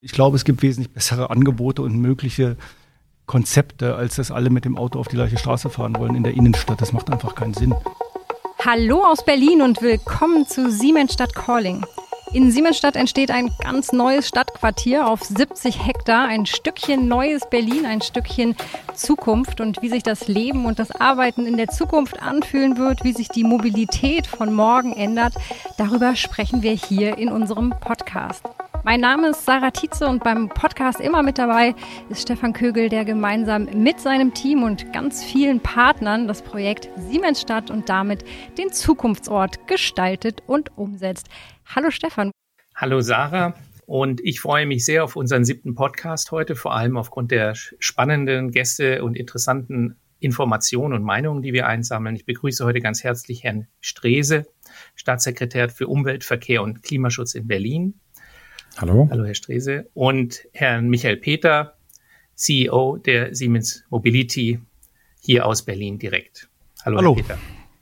Ich glaube, es gibt wesentlich bessere Angebote und mögliche Konzepte, als dass alle mit dem Auto auf die gleiche Straße fahren wollen in der Innenstadt. Das macht einfach keinen Sinn. Hallo aus Berlin und willkommen zu Siemensstadt Calling. In Siemensstadt entsteht ein ganz neues Stadtquartier auf 70 Hektar, ein Stückchen neues Berlin, ein Stückchen Zukunft und wie sich das Leben und das Arbeiten in der Zukunft anfühlen wird, wie sich die Mobilität von morgen ändert, darüber sprechen wir hier in unserem Podcast. Mein Name ist Sarah Tietze und beim Podcast immer mit dabei ist Stefan Kögel, der gemeinsam mit seinem Team und ganz vielen Partnern das Projekt Siemensstadt und damit den Zukunftsort gestaltet und umsetzt. Hallo Stefan. Hallo Sarah. Und ich freue mich sehr auf unseren siebten Podcast heute, vor allem aufgrund der spannenden Gäste und interessanten Informationen und Meinungen, die wir einsammeln. Ich begrüße heute ganz herzlich Herrn Strese, Staatssekretär für Umwelt, Verkehr und Klimaschutz in Berlin. Hallo. Hallo, Herr Strese. Und Herrn Michael Peter, CEO der Siemens Mobility hier aus Berlin direkt. Hallo, Hallo. Herr Peter.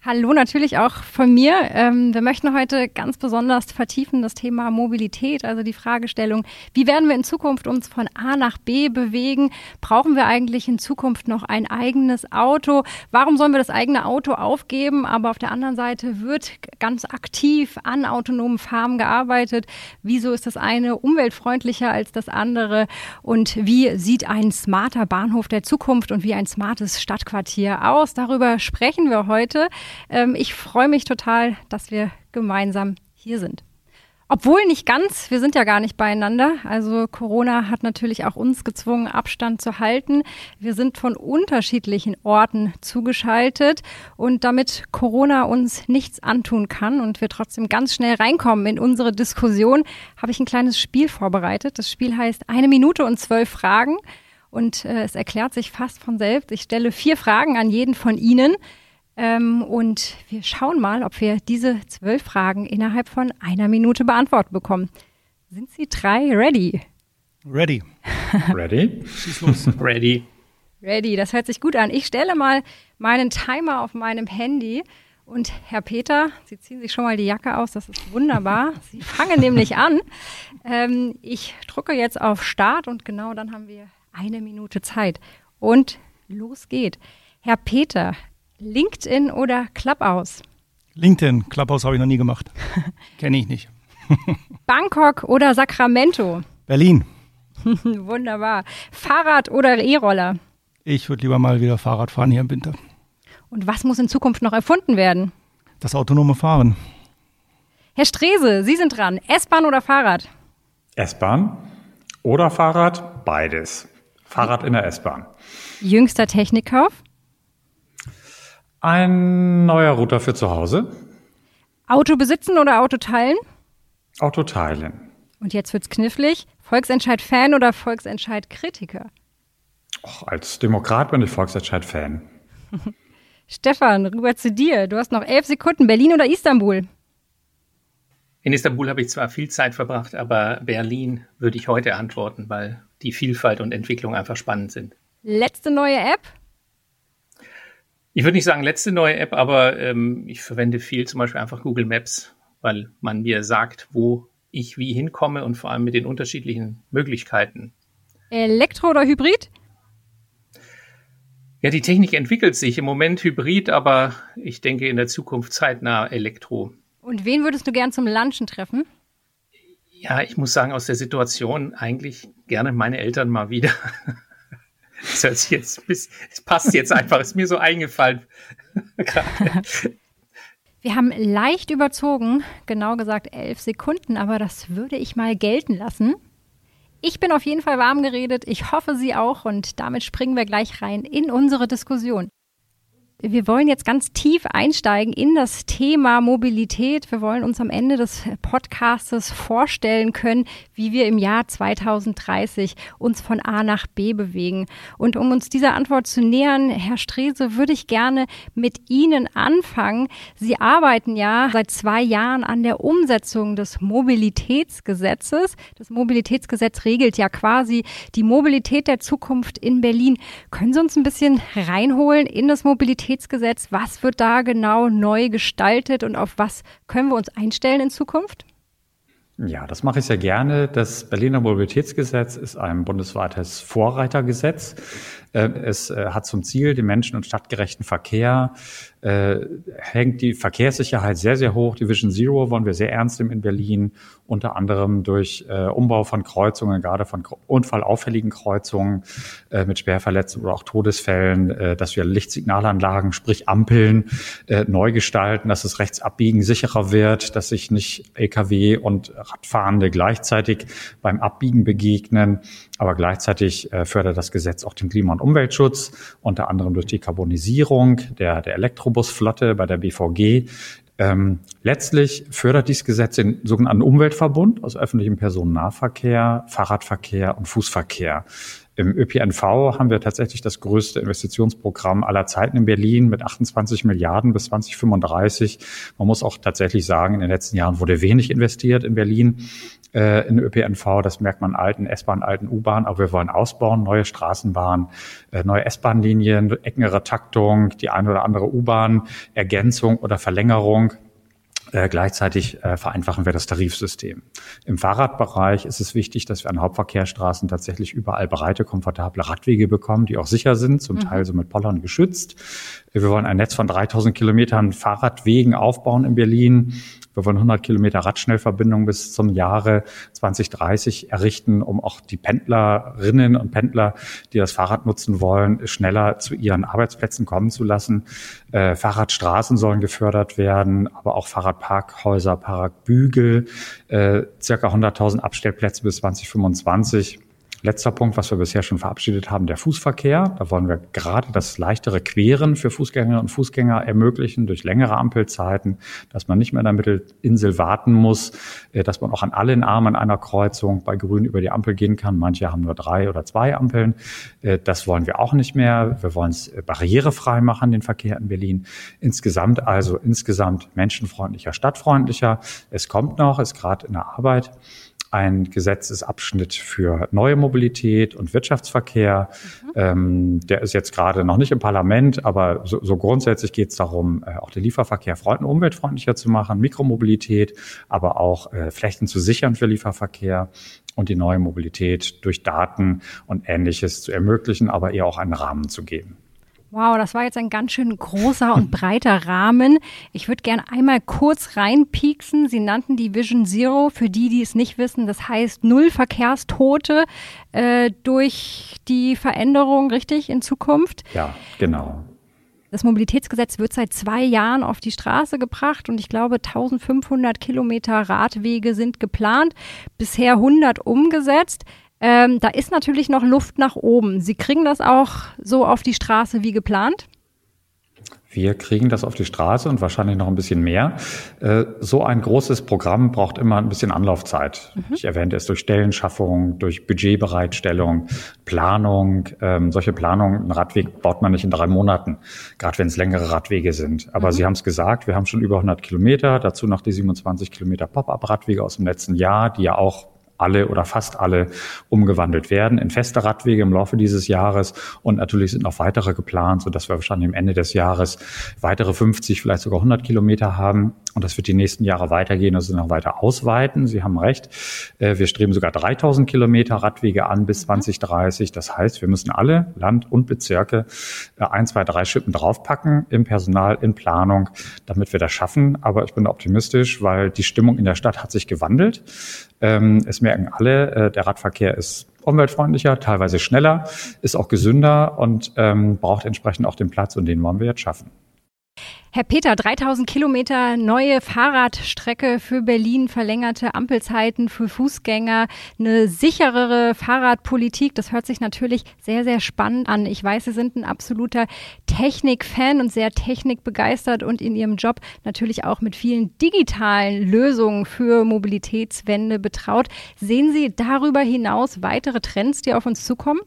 Hallo natürlich auch von mir. Ähm, wir möchten heute ganz besonders vertiefen das Thema Mobilität, also die Fragestellung, wie werden wir in Zukunft uns von A nach B bewegen? Brauchen wir eigentlich in Zukunft noch ein eigenes Auto? Warum sollen wir das eigene Auto aufgeben? Aber auf der anderen Seite wird ganz aktiv an autonomen Farmen gearbeitet. Wieso ist das eine umweltfreundlicher als das andere? Und wie sieht ein smarter Bahnhof der Zukunft und wie ein smartes Stadtquartier aus? Darüber sprechen wir heute. Ähm, ich freue mich total, dass wir gemeinsam hier sind. Obwohl nicht ganz, wir sind ja gar nicht beieinander. Also Corona hat natürlich auch uns gezwungen, Abstand zu halten. Wir sind von unterschiedlichen Orten zugeschaltet und damit Corona uns nichts antun kann und wir trotzdem ganz schnell reinkommen in unsere Diskussion, habe ich ein kleines Spiel vorbereitet. Das Spiel heißt eine Minute und zwölf Fragen und äh, es erklärt sich fast von selbst. Ich stelle vier Fragen an jeden von Ihnen. Ähm, und wir schauen mal, ob wir diese zwölf Fragen innerhalb von einer Minute beantwortet bekommen. Sind Sie drei ready? Ready. Ready? Schieß los. ready. Ready, das hört sich gut an. Ich stelle mal meinen Timer auf meinem Handy. Und Herr Peter, Sie ziehen sich schon mal die Jacke aus, das ist wunderbar. Sie fangen nämlich an. Ähm, ich drücke jetzt auf Start und genau dann haben wir eine Minute Zeit. Und los geht. Herr Peter, LinkedIn oder Clubhouse? LinkedIn. Clubhouse habe ich noch nie gemacht. Kenne ich nicht. Bangkok oder Sacramento? Berlin. Wunderbar. Fahrrad oder E-Roller? Ich würde lieber mal wieder Fahrrad fahren hier im Winter. Und was muss in Zukunft noch erfunden werden? Das autonome Fahren. Herr Strese, Sie sind dran. S-Bahn oder Fahrrad? S-Bahn oder Fahrrad? Beides. Fahrrad in der S-Bahn. Jüngster Technikkauf? Ein neuer Router für zu Hause. Auto besitzen oder Auto teilen? Auto teilen. Und jetzt wird's knifflig. Volksentscheid-Fan oder Volksentscheid-Kritiker? Als Demokrat bin ich Volksentscheid-Fan. Stefan, rüber zu dir. Du hast noch elf Sekunden. Berlin oder Istanbul? In Istanbul habe ich zwar viel Zeit verbracht, aber Berlin würde ich heute antworten, weil die Vielfalt und Entwicklung einfach spannend sind. Letzte neue App? Ich würde nicht sagen letzte neue App, aber ähm, ich verwende viel zum Beispiel einfach Google Maps, weil man mir sagt, wo ich wie hinkomme und vor allem mit den unterschiedlichen Möglichkeiten. Elektro oder Hybrid? Ja, die Technik entwickelt sich im Moment Hybrid, aber ich denke in der Zukunft zeitnah Elektro. Und wen würdest du gern zum Lunchen treffen? Ja, ich muss sagen, aus der Situation eigentlich gerne meine Eltern mal wieder. Das hört sich jetzt, es passt jetzt einfach, ist mir so eingefallen. Wir haben leicht überzogen, genau gesagt elf Sekunden, aber das würde ich mal gelten lassen. Ich bin auf jeden Fall warm geredet, ich hoffe Sie auch und damit springen wir gleich rein in unsere Diskussion. Wir wollen jetzt ganz tief einsteigen in das Thema Mobilität. Wir wollen uns am Ende des Podcastes vorstellen können, wie wir im Jahr 2030 uns von A nach B bewegen. Und um uns dieser Antwort zu nähern, Herr Strese, würde ich gerne mit Ihnen anfangen. Sie arbeiten ja seit zwei Jahren an der Umsetzung des Mobilitätsgesetzes. Das Mobilitätsgesetz regelt ja quasi die Mobilität der Zukunft in Berlin. Können Sie uns ein bisschen reinholen in das Mobilitätsgesetz? Mobilitätsgesetz. Was wird da genau neu gestaltet und auf was können wir uns einstellen in Zukunft? Ja, das mache ich sehr gerne. Das Berliner Mobilitätsgesetz ist ein bundesweites Vorreitergesetz. Äh, es äh, hat zum Ziel, den menschen- und stadtgerechten Verkehr, äh, hängt die Verkehrssicherheit sehr, sehr hoch. Die Vision Zero wollen wir sehr ernst nehmen in Berlin, unter anderem durch Umbau von Kreuzungen, gerade von unfallauffälligen Kreuzungen mit Schwerverletzungen oder auch Todesfällen, dass wir Lichtsignalanlagen, sprich Ampeln, neu gestalten, dass das Rechtsabbiegen sicherer wird, dass sich nicht Lkw und Radfahrende gleichzeitig beim Abbiegen begegnen. Aber gleichzeitig äh, fördert das Gesetz auch den Klima- und Umweltschutz, unter anderem durch die Karbonisierung der, der Elektrobusflotte bei der BVG. Ähm, letztlich fördert dieses Gesetz den sogenannten Umweltverbund aus öffentlichem Personennahverkehr, Fahrradverkehr und Fußverkehr. Im ÖPNV haben wir tatsächlich das größte Investitionsprogramm aller Zeiten in Berlin mit 28 Milliarden bis 2035. Man muss auch tatsächlich sagen, in den letzten Jahren wurde wenig investiert in Berlin äh, in ÖPNV. Das merkt man alten S-Bahn, alten U-Bahn. Aber wir wollen ausbauen, neue Straßenbahnen, äh, neue S-Bahn-Linien, engere Taktung, die eine oder andere U-Bahn, Ergänzung oder Verlängerung. Äh, gleichzeitig äh, vereinfachen wir das Tarifsystem. Im Fahrradbereich ist es wichtig, dass wir an Hauptverkehrsstraßen tatsächlich überall breite, komfortable Radwege bekommen, die auch sicher sind, zum mhm. Teil so mit Pollern geschützt. Wir wollen ein Netz von 3000 Kilometern Fahrradwegen aufbauen in Berlin. Wir wollen 100 Kilometer Radschnellverbindung bis zum Jahre 2030 errichten, um auch die Pendlerinnen und Pendler, die das Fahrrad nutzen wollen, schneller zu ihren Arbeitsplätzen kommen zu lassen. Äh, Fahrradstraßen sollen gefördert werden, aber auch Fahrradparkhäuser, Parkbügel, äh, circa 100.000 Abstellplätze bis 2025. Letzter Punkt, was wir bisher schon verabschiedet haben, der Fußverkehr. Da wollen wir gerade das leichtere Queren für Fußgängerinnen und Fußgänger ermöglichen durch längere Ampelzeiten, dass man nicht mehr in der Mittelinsel warten muss, äh, dass man auch an allen Armen einer Kreuzung bei Grün über die Ampel gehen kann. Manche haben nur drei oder zwei Ampeln. Äh, das wollen wir auch nicht mehr. Wir wollen es äh, barrierefrei machen, den Verkehr in Berlin. Insgesamt also insgesamt menschenfreundlicher, stadtfreundlicher. Es kommt noch, ist gerade in der Arbeit ein Gesetzesabschnitt für neue Mobilität und Wirtschaftsverkehr. Mhm. Ähm, der ist jetzt gerade noch nicht im Parlament, aber so, so grundsätzlich geht es darum, äh, auch den Lieferverkehr freund und umweltfreundlicher zu machen, Mikromobilität, aber auch äh, Flächen zu sichern für Lieferverkehr und die neue Mobilität durch Daten und Ähnliches zu ermöglichen, aber eher auch einen Rahmen zu geben. Wow, das war jetzt ein ganz schön großer und breiter Rahmen. Ich würde gerne einmal kurz reinpieksen. Sie nannten die Vision Zero, für die, die es nicht wissen. Das heißt null Verkehrstote äh, durch die Veränderung, richtig, in Zukunft? Ja, genau. Das Mobilitätsgesetz wird seit zwei Jahren auf die Straße gebracht und ich glaube 1500 Kilometer Radwege sind geplant, bisher 100 umgesetzt. Ähm, da ist natürlich noch Luft nach oben. Sie kriegen das auch so auf die Straße wie geplant? Wir kriegen das auf die Straße und wahrscheinlich noch ein bisschen mehr. Äh, so ein großes Programm braucht immer ein bisschen Anlaufzeit. Mhm. Ich erwähnte es durch Stellenschaffung, durch Budgetbereitstellung, Planung. Ähm, solche Planungen, einen Radweg baut man nicht in drei Monaten, gerade wenn es längere Radwege sind. Aber mhm. Sie haben es gesagt, wir haben schon über 100 Kilometer, dazu noch die 27 Kilometer Pop-up-Radwege aus dem letzten Jahr, die ja auch alle oder fast alle umgewandelt werden in feste Radwege im Laufe dieses Jahres. Und natürlich sind noch weitere geplant, sodass wir wahrscheinlich am Ende des Jahres weitere 50, vielleicht sogar 100 Kilometer haben. Und das wird die nächsten Jahre weitergehen, also noch weiter ausweiten. Sie haben recht. Äh, wir streben sogar 3000 Kilometer Radwege an bis 2030. Mhm. Das heißt, wir müssen alle Land und Bezirke äh, ein, zwei, drei Schippen draufpacken im Personal, in Planung, damit wir das schaffen. Aber ich bin optimistisch, weil die Stimmung in der Stadt hat sich gewandelt. Ähm, es merken alle, äh, der Radverkehr ist umweltfreundlicher, teilweise schneller, ist auch gesünder und ähm, braucht entsprechend auch den Platz und den wollen wir jetzt schaffen. Herr Peter, 3000 Kilometer neue Fahrradstrecke für Berlin, verlängerte Ampelzeiten für Fußgänger, eine sicherere Fahrradpolitik. Das hört sich natürlich sehr, sehr spannend an. Ich weiß, Sie sind ein absoluter Technikfan und sehr technikbegeistert und in Ihrem Job natürlich auch mit vielen digitalen Lösungen für Mobilitätswende betraut. Sehen Sie darüber hinaus weitere Trends, die auf uns zukommen?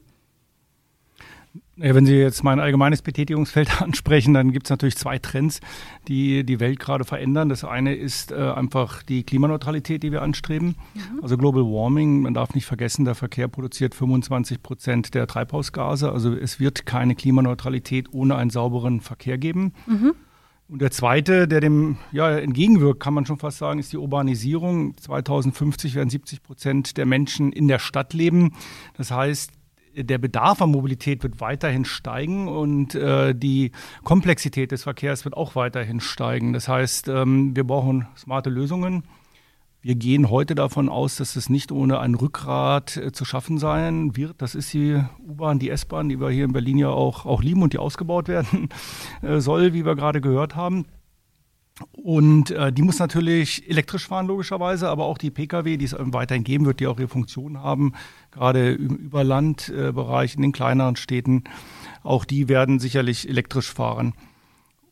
Ja, wenn Sie jetzt mein allgemeines Betätigungsfeld ansprechen, dann gibt es natürlich zwei Trends, die die Welt gerade verändern. Das eine ist äh, einfach die Klimaneutralität, die wir anstreben. Mhm. Also Global Warming, man darf nicht vergessen, der Verkehr produziert 25 Prozent der Treibhausgase. Also es wird keine Klimaneutralität ohne einen sauberen Verkehr geben. Mhm. Und der zweite, der dem ja, entgegenwirkt, kann man schon fast sagen, ist die Urbanisierung. 2050 werden 70 Prozent der Menschen in der Stadt leben. Das heißt, der Bedarf an Mobilität wird weiterhin steigen und äh, die Komplexität des Verkehrs wird auch weiterhin steigen. Das heißt, ähm, wir brauchen smarte Lösungen. Wir gehen heute davon aus, dass es nicht ohne ein Rückgrat äh, zu schaffen sein wird. Das ist die U-Bahn, die S-Bahn, die wir hier in Berlin ja auch, auch lieben und die ausgebaut werden äh, soll, wie wir gerade gehört haben. Und äh, die muss natürlich elektrisch fahren, logischerweise, aber auch die Pkw, die es weiterhin geben wird, die auch ihre Funktion haben, gerade im Überlandbereich, in den kleineren Städten, auch die werden sicherlich elektrisch fahren.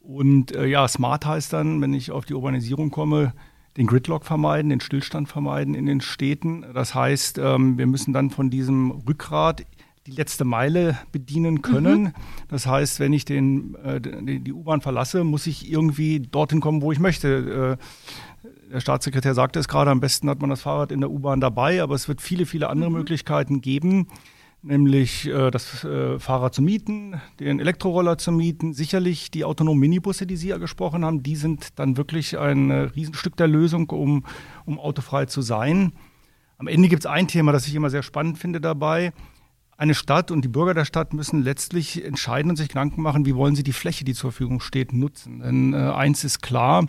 Und äh, ja, smart heißt dann, wenn ich auf die Urbanisierung komme, den Gridlock vermeiden, den Stillstand vermeiden in den Städten. Das heißt, ähm, wir müssen dann von diesem Rückgrat die letzte Meile bedienen können. Mhm. Das heißt, wenn ich den, äh, die U-Bahn verlasse, muss ich irgendwie dorthin kommen, wo ich möchte. Äh, der Staatssekretär sagte es gerade, am besten hat man das Fahrrad in der U-Bahn dabei, aber es wird viele, viele andere mhm. Möglichkeiten geben, nämlich äh, das äh, Fahrrad zu mieten, den Elektroroller zu mieten, sicherlich die autonomen Minibusse, die Sie ja gesprochen haben, die sind dann wirklich ein äh, Riesenstück der Lösung, um, um autofrei zu sein. Am Ende gibt es ein Thema, das ich immer sehr spannend finde dabei eine Stadt und die Bürger der Stadt müssen letztlich entscheiden und sich Gedanken machen, wie wollen sie die Fläche, die zur Verfügung steht, nutzen. Denn äh, eins ist klar,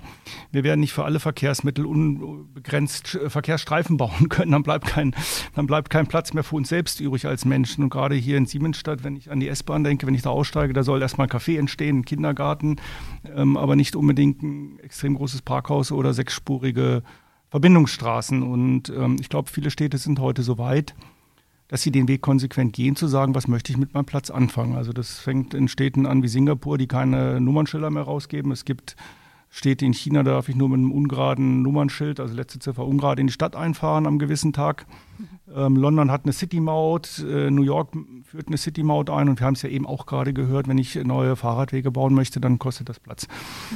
wir werden nicht für alle Verkehrsmittel unbegrenzt äh, Verkehrsstreifen bauen können. Dann bleibt, kein, dann bleibt kein Platz mehr für uns selbst übrig als Menschen. Und gerade hier in Siemensstadt, wenn ich an die S-Bahn denke, wenn ich da aussteige, da soll erstmal ein Café entstehen, ein Kindergarten, ähm, aber nicht unbedingt ein extrem großes Parkhaus oder sechsspurige Verbindungsstraßen. Und ähm, ich glaube, viele Städte sind heute so weit, dass sie den Weg konsequent gehen, zu sagen, was möchte ich mit meinem Platz anfangen. Also das fängt in Städten an wie Singapur, die keine Nummernschilder mehr rausgeben. Es gibt Städte in China, da darf ich nur mit einem ungeraden Nummernschild, also letzte Ziffer ungerade, in die Stadt einfahren am gewissen Tag. Ähm, London hat eine City-Maut, äh, New York führt eine City-Maut ein und wir haben es ja eben auch gerade gehört, wenn ich neue Fahrradwege bauen möchte, dann kostet das Platz.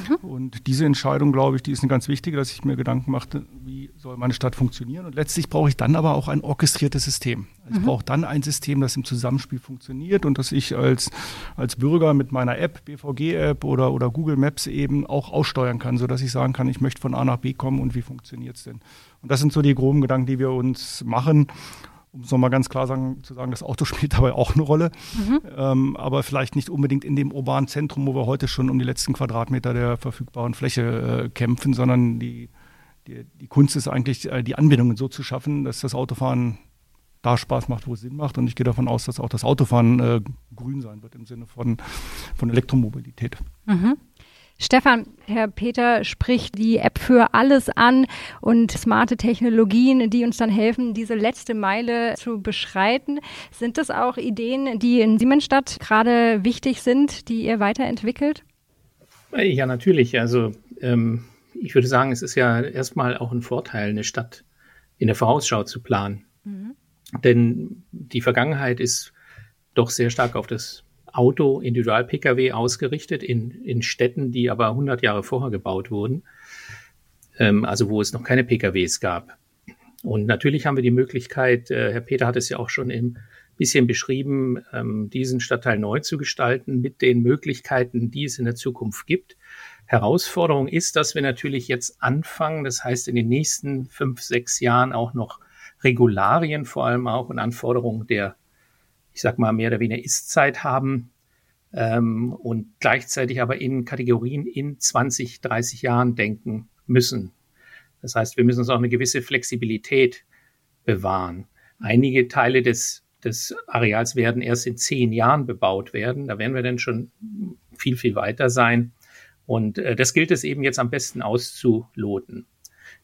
Mhm. Und diese Entscheidung, glaube ich, die ist eine ganz wichtige, dass ich mir Gedanken machte, wie soll meine Stadt funktionieren. Und letztlich brauche ich dann aber auch ein orchestriertes System. Also mhm. Ich brauche dann ein System, das im Zusammenspiel funktioniert und dass ich als, als Bürger mit meiner App, BVG-App oder, oder Google Maps eben auch aussteuern kann, sodass ich sagen kann, ich möchte von A nach B kommen und wie funktioniert es denn. Und das sind so die groben Gedanken, die wir uns machen. Um es nochmal ganz klar sagen, zu sagen, das Auto spielt dabei auch eine Rolle, mhm. ähm, aber vielleicht nicht unbedingt in dem urbanen Zentrum, wo wir heute schon um die letzten Quadratmeter der verfügbaren Fläche äh, kämpfen, sondern die, die, die, Kunst ist eigentlich, äh, die Anbindungen so zu schaffen, dass das Autofahren da Spaß macht, wo es Sinn macht. Und ich gehe davon aus, dass auch das Autofahren äh, grün sein wird im Sinne von, von Elektromobilität. Mhm. Stefan, Herr Peter spricht die App für alles an und smarte Technologien, die uns dann helfen, diese letzte Meile zu beschreiten. Sind das auch Ideen, die in Siemensstadt gerade wichtig sind, die ihr weiterentwickelt? Ja, natürlich. Also ähm, ich würde sagen, es ist ja erstmal auch ein Vorteil, eine Stadt in der Vorausschau zu planen. Mhm. Denn die Vergangenheit ist doch sehr stark auf das Auto, Individual-Pkw ausgerichtet in, in Städten, die aber 100 Jahre vorher gebaut wurden, ähm, also wo es noch keine Pkws gab. Und natürlich haben wir die Möglichkeit, äh, Herr Peter hat es ja auch schon im bisschen beschrieben, ähm, diesen Stadtteil neu zu gestalten mit den Möglichkeiten, die es in der Zukunft gibt. Herausforderung ist, dass wir natürlich jetzt anfangen, das heißt in den nächsten fünf, sechs Jahren auch noch Regularien vor allem auch und Anforderungen der ich sag mal, mehr oder weniger Ist-Zeit haben ähm, und gleichzeitig aber in Kategorien in 20, 30 Jahren denken müssen. Das heißt, wir müssen uns auch eine gewisse Flexibilität bewahren. Einige Teile des, des Areals werden erst in zehn Jahren bebaut werden. Da werden wir dann schon viel, viel weiter sein. Und äh, das gilt es eben jetzt am besten auszuloten.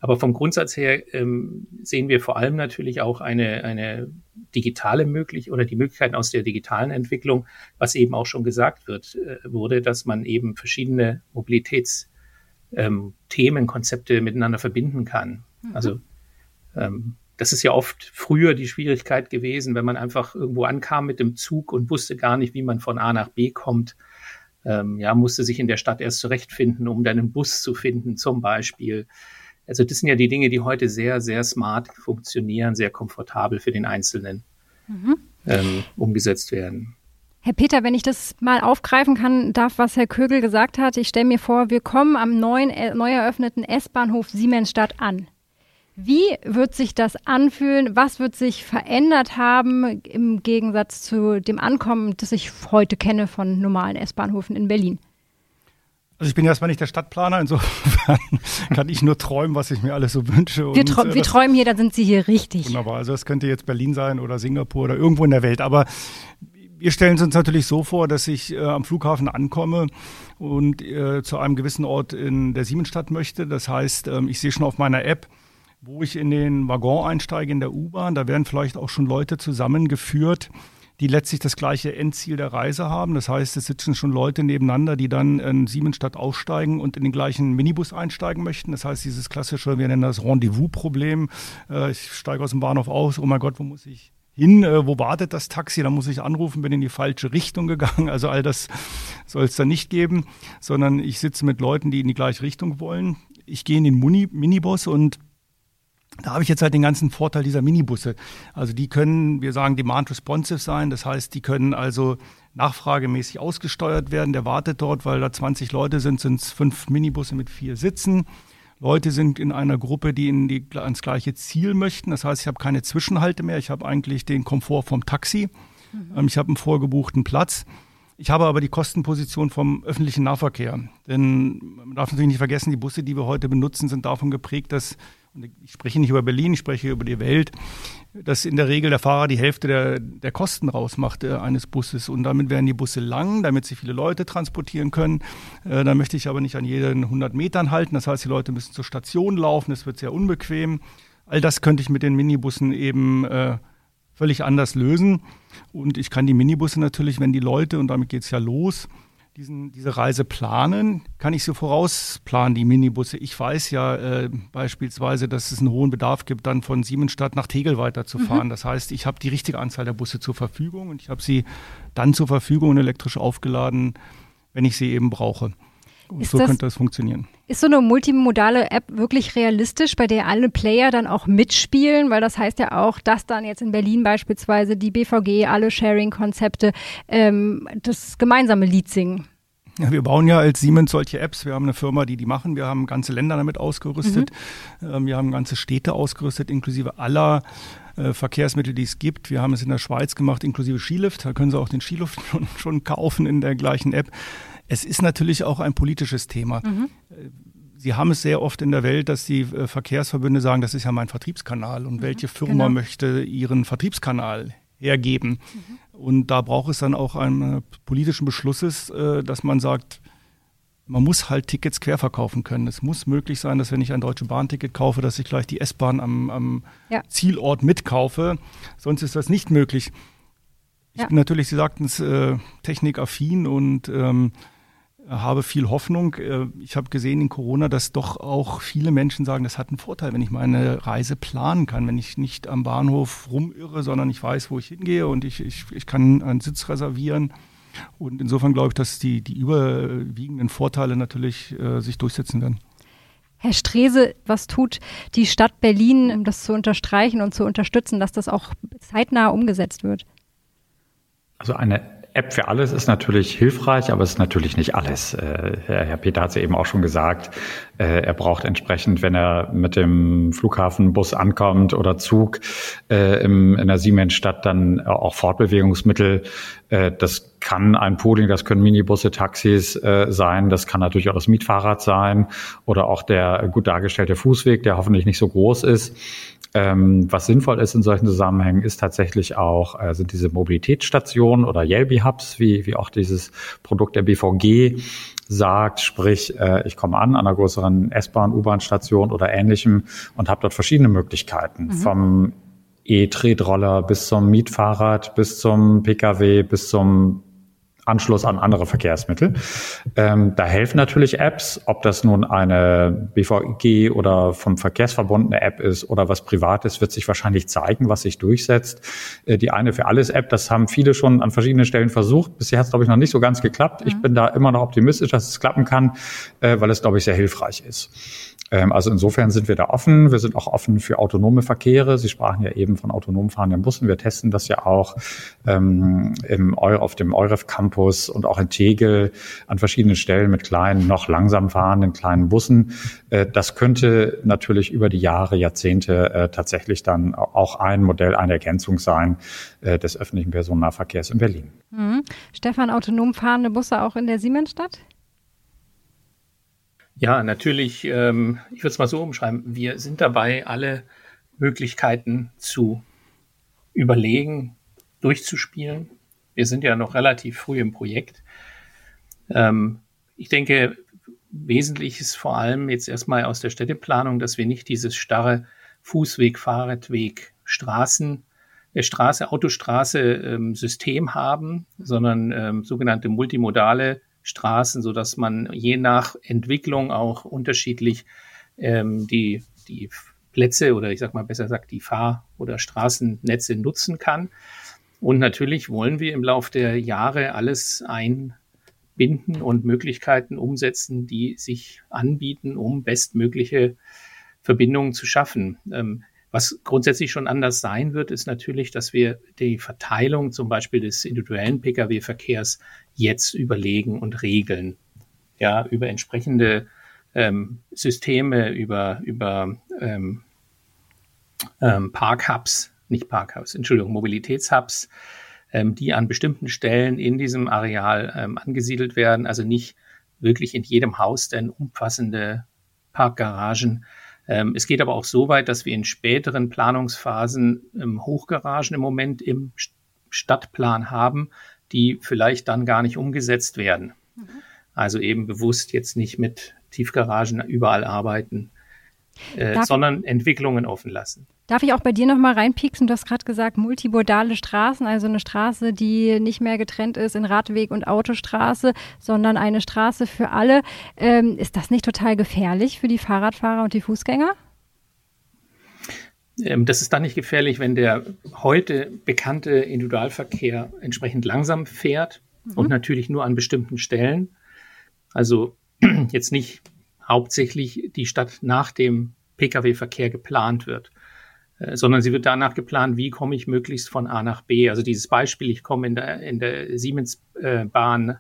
Aber vom Grundsatz her ähm, sehen wir vor allem natürlich auch eine, eine digitale Möglichkeit oder die Möglichkeiten aus der digitalen Entwicklung, was eben auch schon gesagt wird, äh, wurde, dass man eben verschiedene Mobilitätsthemen, ähm, Konzepte miteinander verbinden kann. Mhm. Also ähm, das ist ja oft früher die Schwierigkeit gewesen, wenn man einfach irgendwo ankam mit dem Zug und wusste gar nicht, wie man von A nach B kommt. Ähm, ja, musste sich in der Stadt erst zurechtfinden, um dann einen Bus zu finden, zum Beispiel. Also das sind ja die Dinge, die heute sehr, sehr smart funktionieren, sehr komfortabel für den Einzelnen mhm. ähm, umgesetzt werden. Herr Peter, wenn ich das mal aufgreifen kann, darf, was Herr Kögel gesagt hat, ich stelle mir vor, wir kommen am neuen, äh, neu eröffneten S-Bahnhof Siemensstadt an. Wie wird sich das anfühlen? Was wird sich verändert haben im Gegensatz zu dem Ankommen, das ich heute kenne von normalen S-Bahnhöfen in Berlin? Also ich bin erstmal nicht der Stadtplaner, insofern kann ich nur träumen, was ich mir alles so wünsche. Wir, träum, äh, wir träumen hier, dann sind Sie hier richtig. Wunderbar, also es könnte jetzt Berlin sein oder Singapur oder irgendwo in der Welt, aber wir stellen es uns natürlich so vor, dass ich äh, am Flughafen ankomme und äh, zu einem gewissen Ort in der Siemensstadt möchte. Das heißt, ähm, ich sehe schon auf meiner App, wo ich in den Waggon einsteige in der U-Bahn. Da werden vielleicht auch schon Leute zusammengeführt, die letztlich das gleiche Endziel der Reise haben. Das heißt, es sitzen schon Leute nebeneinander, die dann in Siemensstadt aussteigen und in den gleichen Minibus einsteigen möchten. Das heißt, dieses klassische, wir nennen das Rendezvous-Problem. Äh, ich steige aus dem Bahnhof aus, oh mein Gott, wo muss ich hin, äh, wo wartet das Taxi, da muss ich anrufen, bin in die falsche Richtung gegangen. Also all das soll es da nicht geben, sondern ich sitze mit Leuten, die in die gleiche Richtung wollen. Ich gehe in den Muni Minibus und da habe ich jetzt halt den ganzen Vorteil dieser Minibusse. Also die können, wir sagen, demand responsive sein. Das heißt, die können also nachfragemäßig ausgesteuert werden. Der wartet dort, weil da 20 Leute sind, sind es fünf Minibusse mit vier Sitzen. Leute sind in einer Gruppe, die, in die ans gleiche Ziel möchten. Das heißt, ich habe keine Zwischenhalte mehr. Ich habe eigentlich den Komfort vom Taxi. Mhm. Ähm, ich habe einen vorgebuchten Platz. Ich habe aber die Kostenposition vom öffentlichen Nahverkehr. Denn man darf natürlich nicht vergessen, die Busse, die wir heute benutzen, sind davon geprägt, dass und ich spreche nicht über Berlin, ich spreche über die Welt, dass in der Regel der Fahrer die Hälfte der, der Kosten rausmacht äh, eines Busses. Und damit werden die Busse lang, damit sie viele Leute transportieren können. Äh, da möchte ich aber nicht an jeden 100 Metern halten. Das heißt, die Leute müssen zur Station laufen, das wird sehr unbequem. All das könnte ich mit den Minibussen eben äh, völlig anders lösen. Und ich kann die Minibusse natürlich, wenn die Leute, und damit geht es ja los, diesen, diese Reise planen, kann ich so vorausplanen, die Minibusse. Ich weiß ja äh, beispielsweise, dass es einen hohen Bedarf gibt, dann von Siemensstadt nach Tegel weiterzufahren. Mhm. Das heißt, ich habe die richtige Anzahl der Busse zur Verfügung und ich habe sie dann zur Verfügung elektrisch aufgeladen, wenn ich sie eben brauche. Ist so das, könnte das funktionieren. Ist so eine multimodale App wirklich realistisch, bei der alle Player dann auch mitspielen? Weil das heißt ja auch, dass dann jetzt in Berlin beispielsweise die BVG, alle Sharing-Konzepte ähm, das gemeinsame Lied singen. Ja, wir bauen ja als Siemens solche Apps. Wir haben eine Firma, die die machen. Wir haben ganze Länder damit ausgerüstet. Mhm. Ähm, wir haben ganze Städte ausgerüstet, inklusive aller äh, Verkehrsmittel, die es gibt. Wir haben es in der Schweiz gemacht, inklusive Skilift. Da können Sie auch den Skilift schon, schon kaufen in der gleichen App. Es ist natürlich auch ein politisches Thema. Mhm. Sie haben es sehr oft in der Welt, dass die äh, Verkehrsverbünde sagen, das ist ja mein Vertriebskanal und mhm, welche Firma genau. möchte ihren Vertriebskanal hergeben. Mhm. Und da braucht es dann auch einen politischen Beschlusses, äh, dass man sagt, man muss halt Tickets querverkaufen können. Es muss möglich sein, dass wenn ich ein Deutsche Bahn-Ticket kaufe, dass ich gleich die S-Bahn am, am ja. Zielort mitkaufe. Sonst ist das nicht möglich. Ich ja. bin natürlich, Sie sagten es, äh, technikaffin und ähm, habe viel Hoffnung. Äh, ich habe gesehen in Corona, dass doch auch viele Menschen sagen, das hat einen Vorteil, wenn ich meine Reise planen kann, wenn ich nicht am Bahnhof rumirre, sondern ich weiß, wo ich hingehe und ich, ich, ich kann einen Sitz reservieren. Und insofern glaube ich, dass die, die überwiegenden Vorteile natürlich äh, sich durchsetzen werden. Herr Strese, was tut die Stadt Berlin, um das zu unterstreichen und zu unterstützen, dass das auch zeitnah umgesetzt wird? Also eine App für alles ist natürlich hilfreich, aber es ist natürlich nicht alles. Äh, Herr Peter hat es ja eben auch schon gesagt. Äh, er braucht entsprechend, wenn er mit dem Flughafenbus ankommt oder Zug äh, im, in der Siemensstadt, dann auch Fortbewegungsmittel. Das kann ein Pooling, das können Minibusse, Taxis sein, das kann natürlich auch das Mietfahrrad sein oder auch der gut dargestellte Fußweg, der hoffentlich nicht so groß ist. Ähm, was sinnvoll ist in solchen Zusammenhängen, ist tatsächlich auch, äh, sind diese Mobilitätsstationen oder Yelby-Hubs, wie, wie auch dieses Produkt der BVG sagt, sprich, äh, ich komme an an einer größeren S-Bahn, U-Bahn-Station oder ähnlichem und habe dort verschiedene Möglichkeiten. Mhm. Vom E-Tretroller bis zum Mietfahrrad, bis zum Pkw, bis zum Anschluss an andere Verkehrsmittel. Ähm, da helfen natürlich Apps, ob das nun eine BVG oder vom Verkehrsverbund eine App ist oder was Privates, wird sich wahrscheinlich zeigen, was sich durchsetzt. Äh, die eine für alles App, das haben viele schon an verschiedenen Stellen versucht. Bisher hat es, glaube ich, noch nicht so ganz geklappt. Mhm. Ich bin da immer noch optimistisch, dass es klappen kann, äh, weil es, glaube ich, sehr hilfreich ist. Ähm, also insofern sind wir da offen. Wir sind auch offen für autonome Verkehre. Sie sprachen ja eben von autonom fahrenden Bussen. Wir testen das ja auch ähm, im Eure, auf dem EUREF Campus und auch in Tegel an verschiedenen Stellen mit kleinen, noch langsam fahrenden kleinen Bussen. Äh, das könnte natürlich über die Jahre, Jahrzehnte äh, tatsächlich dann auch ein Modell, eine Ergänzung sein äh, des öffentlichen Personennahverkehrs in Berlin. Mhm. Stefan, autonom fahrende Busse auch in der Siemensstadt? Ja, natürlich, ähm, ich würde es mal so umschreiben, wir sind dabei, alle Möglichkeiten zu überlegen, durchzuspielen. Wir sind ja noch relativ früh im Projekt. Ähm, ich denke, wesentlich ist vor allem jetzt erstmal aus der Städteplanung, dass wir nicht dieses starre Fußweg, Fahrradweg, Straßen, äh, Straße, Autostraße ähm, System haben, sondern ähm, sogenannte multimodale Straßen, so dass man je nach Entwicklung auch unterschiedlich ähm, die, die Plätze oder ich sag mal besser gesagt die Fahr- oder Straßennetze nutzen kann. Und natürlich wollen wir im Laufe der Jahre alles einbinden und Möglichkeiten umsetzen, die sich anbieten, um bestmögliche Verbindungen zu schaffen. Ähm, was grundsätzlich schon anders sein wird, ist natürlich, dass wir die Verteilung zum Beispiel des individuellen Pkw-Verkehrs jetzt überlegen und regeln. Ja, über entsprechende ähm, Systeme, über, über ähm, ähm, Parkhubs, nicht Parkhubs, Entschuldigung, Mobilitätshubs, ähm, die an bestimmten Stellen in diesem Areal ähm, angesiedelt werden, also nicht wirklich in jedem Haus denn umfassende Parkgaragen es geht aber auch so weit, dass wir in späteren Planungsphasen ähm, Hochgaragen im Moment im Stadtplan haben, die vielleicht dann gar nicht umgesetzt werden. Mhm. Also eben bewusst jetzt nicht mit Tiefgaragen überall arbeiten, äh, sondern Entwicklungen offen lassen. Darf ich auch bei dir nochmal reinpieksen? Du hast gerade gesagt, multimodale Straßen, also eine Straße, die nicht mehr getrennt ist in Radweg und Autostraße, sondern eine Straße für alle. Ähm, ist das nicht total gefährlich für die Fahrradfahrer und die Fußgänger? Ähm, das ist dann nicht gefährlich, wenn der heute bekannte Individualverkehr entsprechend langsam fährt mhm. und natürlich nur an bestimmten Stellen. Also jetzt nicht hauptsächlich die Stadt nach dem Pkw-Verkehr geplant wird. Äh, sondern sie wird danach geplant, wie komme ich möglichst von A nach B. Also dieses Beispiel, ich komme in der, in der Siemens-Bahn,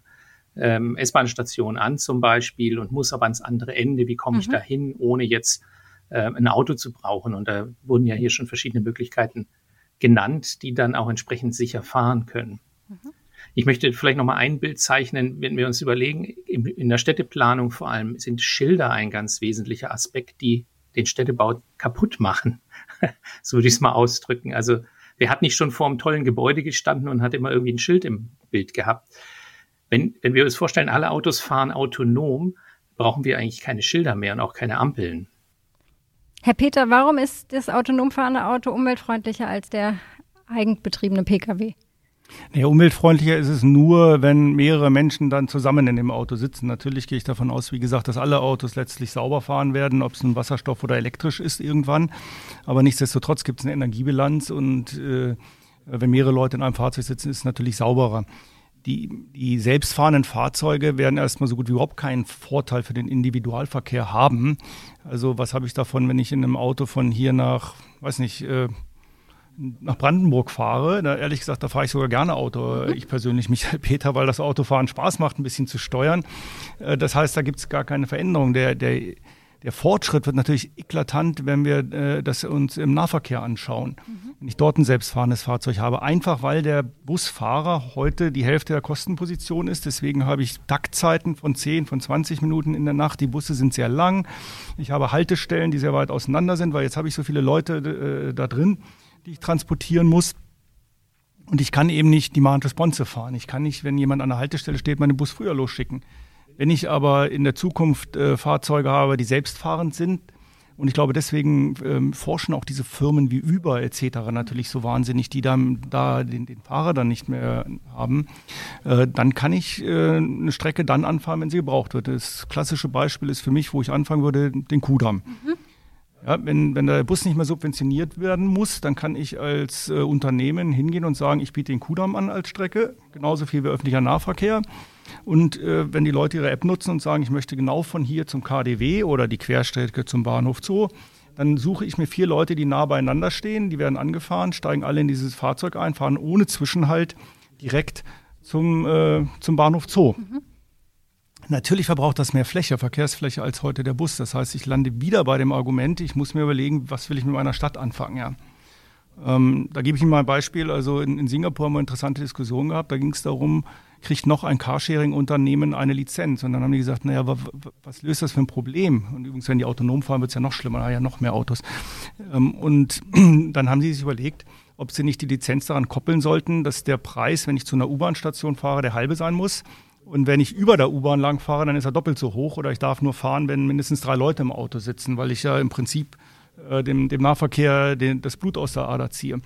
ähm, S-Bahn-Station an zum Beispiel und muss aber ans andere Ende, wie komme mhm. ich da hin, ohne jetzt äh, ein Auto zu brauchen. Und da wurden ja hier schon verschiedene Möglichkeiten genannt, die dann auch entsprechend sicher fahren können. Mhm. Ich möchte vielleicht noch mal ein Bild zeichnen, wenn wir uns überlegen, in der Städteplanung vor allem sind Schilder ein ganz wesentlicher Aspekt, die den Städtebau kaputt machen. so würde ich es mal ausdrücken. Also wer hat nicht schon vor einem tollen Gebäude gestanden und hat immer irgendwie ein Schild im Bild gehabt? Wenn, wenn wir uns vorstellen, alle Autos fahren autonom, brauchen wir eigentlich keine Schilder mehr und auch keine Ampeln. Herr Peter, warum ist das autonom fahrende Auto umweltfreundlicher als der eigenbetriebene Pkw? Nee, umweltfreundlicher ist es nur, wenn mehrere Menschen dann zusammen in dem Auto sitzen. Natürlich gehe ich davon aus, wie gesagt, dass alle Autos letztlich sauber fahren werden, ob es ein Wasserstoff oder elektrisch ist irgendwann. Aber nichtsdestotrotz gibt es eine Energiebilanz und äh, wenn mehrere Leute in einem Fahrzeug sitzen, ist es natürlich sauberer. Die, die selbstfahrenden Fahrzeuge werden erstmal so gut wie überhaupt keinen Vorteil für den Individualverkehr haben. Also was habe ich davon, wenn ich in einem Auto von hier nach, weiß nicht, äh, nach Brandenburg fahre, da ehrlich gesagt, da fahre ich sogar gerne Auto. Mhm. Ich persönlich, Michael Peter, weil das Autofahren Spaß macht, ein bisschen zu steuern. Äh, das heißt, da gibt es gar keine Veränderung. Der, der, der Fortschritt wird natürlich eklatant, wenn wir äh, das uns im Nahverkehr anschauen. Mhm. Wenn ich dort ein selbstfahrendes Fahrzeug habe, einfach weil der Busfahrer heute die Hälfte der Kostenposition ist. Deswegen habe ich Taktzeiten von 10, von 20 Minuten in der Nacht. Die Busse sind sehr lang. Ich habe Haltestellen, die sehr weit auseinander sind, weil jetzt habe ich so viele Leute äh, da drin die ich transportieren muss. Und ich kann eben nicht die Demand Responsive fahren. Ich kann nicht, wenn jemand an der Haltestelle steht, meinen Bus früher losschicken. Wenn ich aber in der Zukunft äh, Fahrzeuge habe, die selbstfahrend sind Und ich glaube, deswegen ähm, forschen auch diese Firmen wie Uber etc. natürlich so wahnsinnig, die dann da den, den Fahrer dann nicht mehr haben. Äh, dann kann ich äh, eine Strecke dann anfahren, wenn sie gebraucht wird. Das klassische Beispiel ist für mich, wo ich anfangen würde, den Kudamm. Mhm. Ja, wenn, wenn der Bus nicht mehr subventioniert werden muss, dann kann ich als äh, Unternehmen hingehen und sagen, ich biete den Kudamm an als Strecke, genauso viel wie öffentlicher Nahverkehr. Und äh, wenn die Leute ihre App nutzen und sagen, ich möchte genau von hier zum KDW oder die Querstrecke zum Bahnhof Zoo, dann suche ich mir vier Leute, die nah beieinander stehen, die werden angefahren, steigen alle in dieses Fahrzeug ein, fahren ohne Zwischenhalt direkt zum, äh, zum Bahnhof Zoo. Mhm. Natürlich verbraucht das mehr Fläche, Verkehrsfläche als heute der Bus. Das heißt, ich lande wieder bei dem Argument, ich muss mir überlegen, was will ich mit meiner Stadt anfangen. Ja. Ähm, da gebe ich Ihnen mal ein Beispiel. Also in, in Singapur haben wir interessante Diskussion gehabt. Da ging es darum, kriegt noch ein Carsharing-Unternehmen eine Lizenz? Und dann haben die gesagt, naja, was löst das für ein Problem? Und übrigens, wenn die autonom fahren, wird es ja noch schlimmer, ja noch mehr Autos. Ähm, und dann haben sie sich überlegt, ob sie nicht die Lizenz daran koppeln sollten, dass der Preis, wenn ich zu einer U-Bahn-Station fahre, der halbe sein muss. Und wenn ich über der U-Bahn lang fahre, dann ist er doppelt so hoch. Oder ich darf nur fahren, wenn mindestens drei Leute im Auto sitzen, weil ich ja im Prinzip äh, dem, dem Nahverkehr den, das Blut aus der Ader ziehe.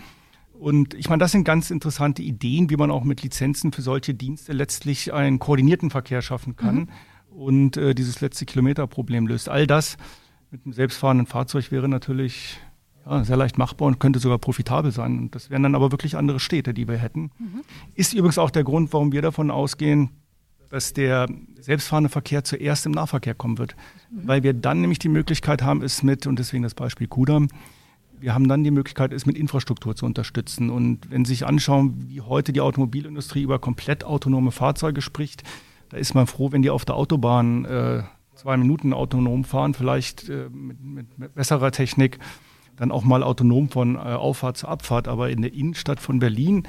Und ich meine, das sind ganz interessante Ideen, wie man auch mit Lizenzen für solche Dienste letztlich einen koordinierten Verkehr schaffen kann mhm. und äh, dieses letzte Kilometerproblem löst. All das mit einem selbstfahrenden Fahrzeug wäre natürlich ja, sehr leicht machbar und könnte sogar profitabel sein. Und das wären dann aber wirklich andere Städte, die wir hätten. Mhm. Ist übrigens auch der Grund, warum wir davon ausgehen, dass der selbstfahrende Verkehr zuerst im Nahverkehr kommen wird. Mhm. Weil wir dann nämlich die Möglichkeit haben, es mit, und deswegen das Beispiel Kudam, wir haben dann die Möglichkeit, es mit Infrastruktur zu unterstützen. Und wenn Sie sich anschauen, wie heute die Automobilindustrie über komplett autonome Fahrzeuge spricht, da ist man froh, wenn die auf der Autobahn äh, zwei Minuten autonom fahren, vielleicht äh, mit, mit, mit, besserer Technik, dann auch mal autonom von äh, Auffahrt zu Abfahrt. Aber in der Innenstadt von Berlin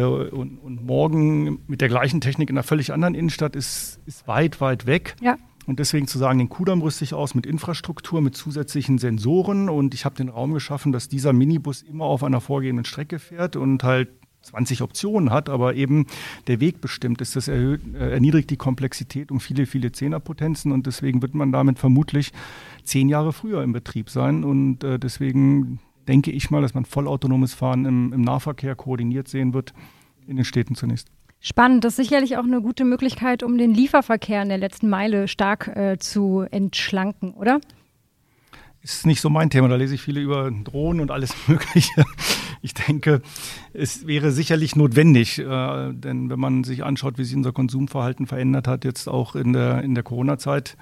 und, und, morgen mit der gleichen Technik in einer völlig anderen Innenstadt ist, ist weit, weit weg. Ja. Und deswegen zu sagen, den Kudamm rüste ich aus mit Infrastruktur, mit zusätzlichen Sensoren und ich habe den Raum geschaffen, dass dieser Minibus immer auf einer vorgegebenen Strecke fährt und halt 20 Optionen hat, aber eben der Weg bestimmt ist. Das erhöht, äh, erniedrigt die Komplexität um viele, viele Zehnerpotenzen und deswegen wird man damit vermutlich zehn Jahre früher im Betrieb sein und äh, deswegen denke ich mal, dass man vollautonomes Fahren im, im Nahverkehr koordiniert sehen wird, in den Städten zunächst. Spannend, das ist sicherlich auch eine gute Möglichkeit, um den Lieferverkehr in der letzten Meile stark äh, zu entschlanken, oder? Ist nicht so mein Thema, da lese ich viele über Drohnen und alles Mögliche. Ich denke, es wäre sicherlich notwendig, äh, denn wenn man sich anschaut, wie sich unser Konsumverhalten verändert hat, jetzt auch in der, in der Corona-Zeit,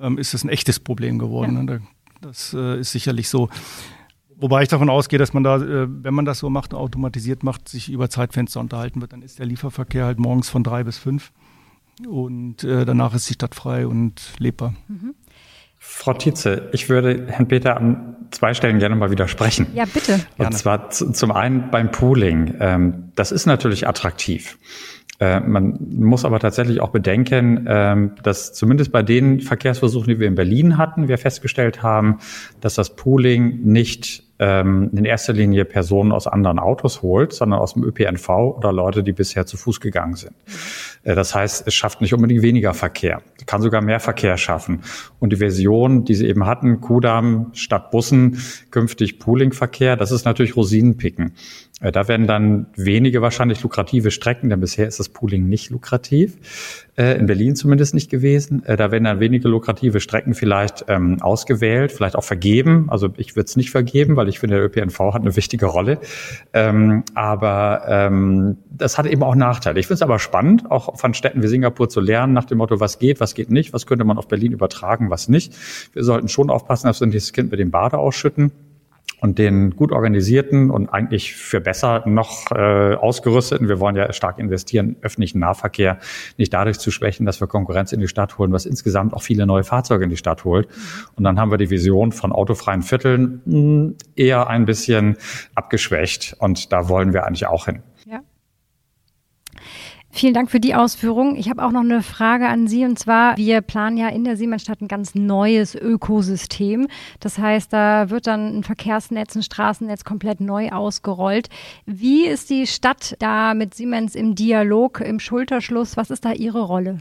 ähm, ist es ein echtes Problem geworden. Ja. Ne? Das äh, ist sicherlich so. Wobei ich davon ausgehe, dass man da, äh, wenn man das so macht, automatisiert macht, sich über Zeitfenster unterhalten wird, dann ist der Lieferverkehr halt morgens von drei bis fünf und äh, danach ist die Stadt frei und lebbar. Mhm. Frau Tietze, ich würde Herrn Peter an zwei Stellen gerne mal widersprechen. Ja, bitte. Und gerne. zwar zum einen beim Pooling. Ähm, das ist natürlich attraktiv. Äh, man muss aber tatsächlich auch bedenken, ähm, dass zumindest bei den Verkehrsversuchen, die wir in Berlin hatten, wir festgestellt haben, dass das Pooling nicht ähm, in erster Linie Personen aus anderen Autos holt, sondern aus dem ÖPNV oder Leute, die bisher zu Fuß gegangen sind. Äh, das heißt, es schafft nicht unbedingt weniger Verkehr, kann sogar mehr Verkehr schaffen. Und die Version, die sie eben hatten, Kudamm statt Bussen, künftig Poolingverkehr, das ist natürlich Rosinenpicken. Äh, da werden dann wenige wahrscheinlich lukrative Strecken, denn bisher ist das Pooling nicht lukrativ äh, in Berlin zumindest nicht gewesen. Äh, da werden dann wenige lukrative Strecken vielleicht ähm, ausgewählt, vielleicht auch vergeben. Also ich würde es nicht vergeben, weil ich finde, der ÖPNV hat eine wichtige Rolle. Ähm, aber ähm, das hat eben auch Nachteile. Ich finde es aber spannend, auch von Städten wie Singapur zu lernen, nach dem Motto, was geht, was geht nicht, was könnte man auf Berlin übertragen, was nicht. Wir sollten schon aufpassen, dass wir nicht das Kind mit dem Bade ausschütten und den gut organisierten und eigentlich für besser noch äh, ausgerüsteten, wir wollen ja stark investieren, öffentlichen Nahverkehr nicht dadurch zu schwächen, dass wir Konkurrenz in die Stadt holen, was insgesamt auch viele neue Fahrzeuge in die Stadt holt. Und dann haben wir die Vision von autofreien Vierteln mh, hm, eher ein bisschen abgeschwächt und da wollen wir eigentlich auch hin. Vielen Dank für die Ausführung. Ich habe auch noch eine Frage an Sie und zwar, wir planen ja in der Siemensstadt ein ganz neues Ökosystem. Das heißt, da wird dann ein Verkehrsnetz, ein Straßennetz komplett neu ausgerollt. Wie ist die Stadt da mit Siemens im Dialog, im Schulterschluss? Was ist da Ihre Rolle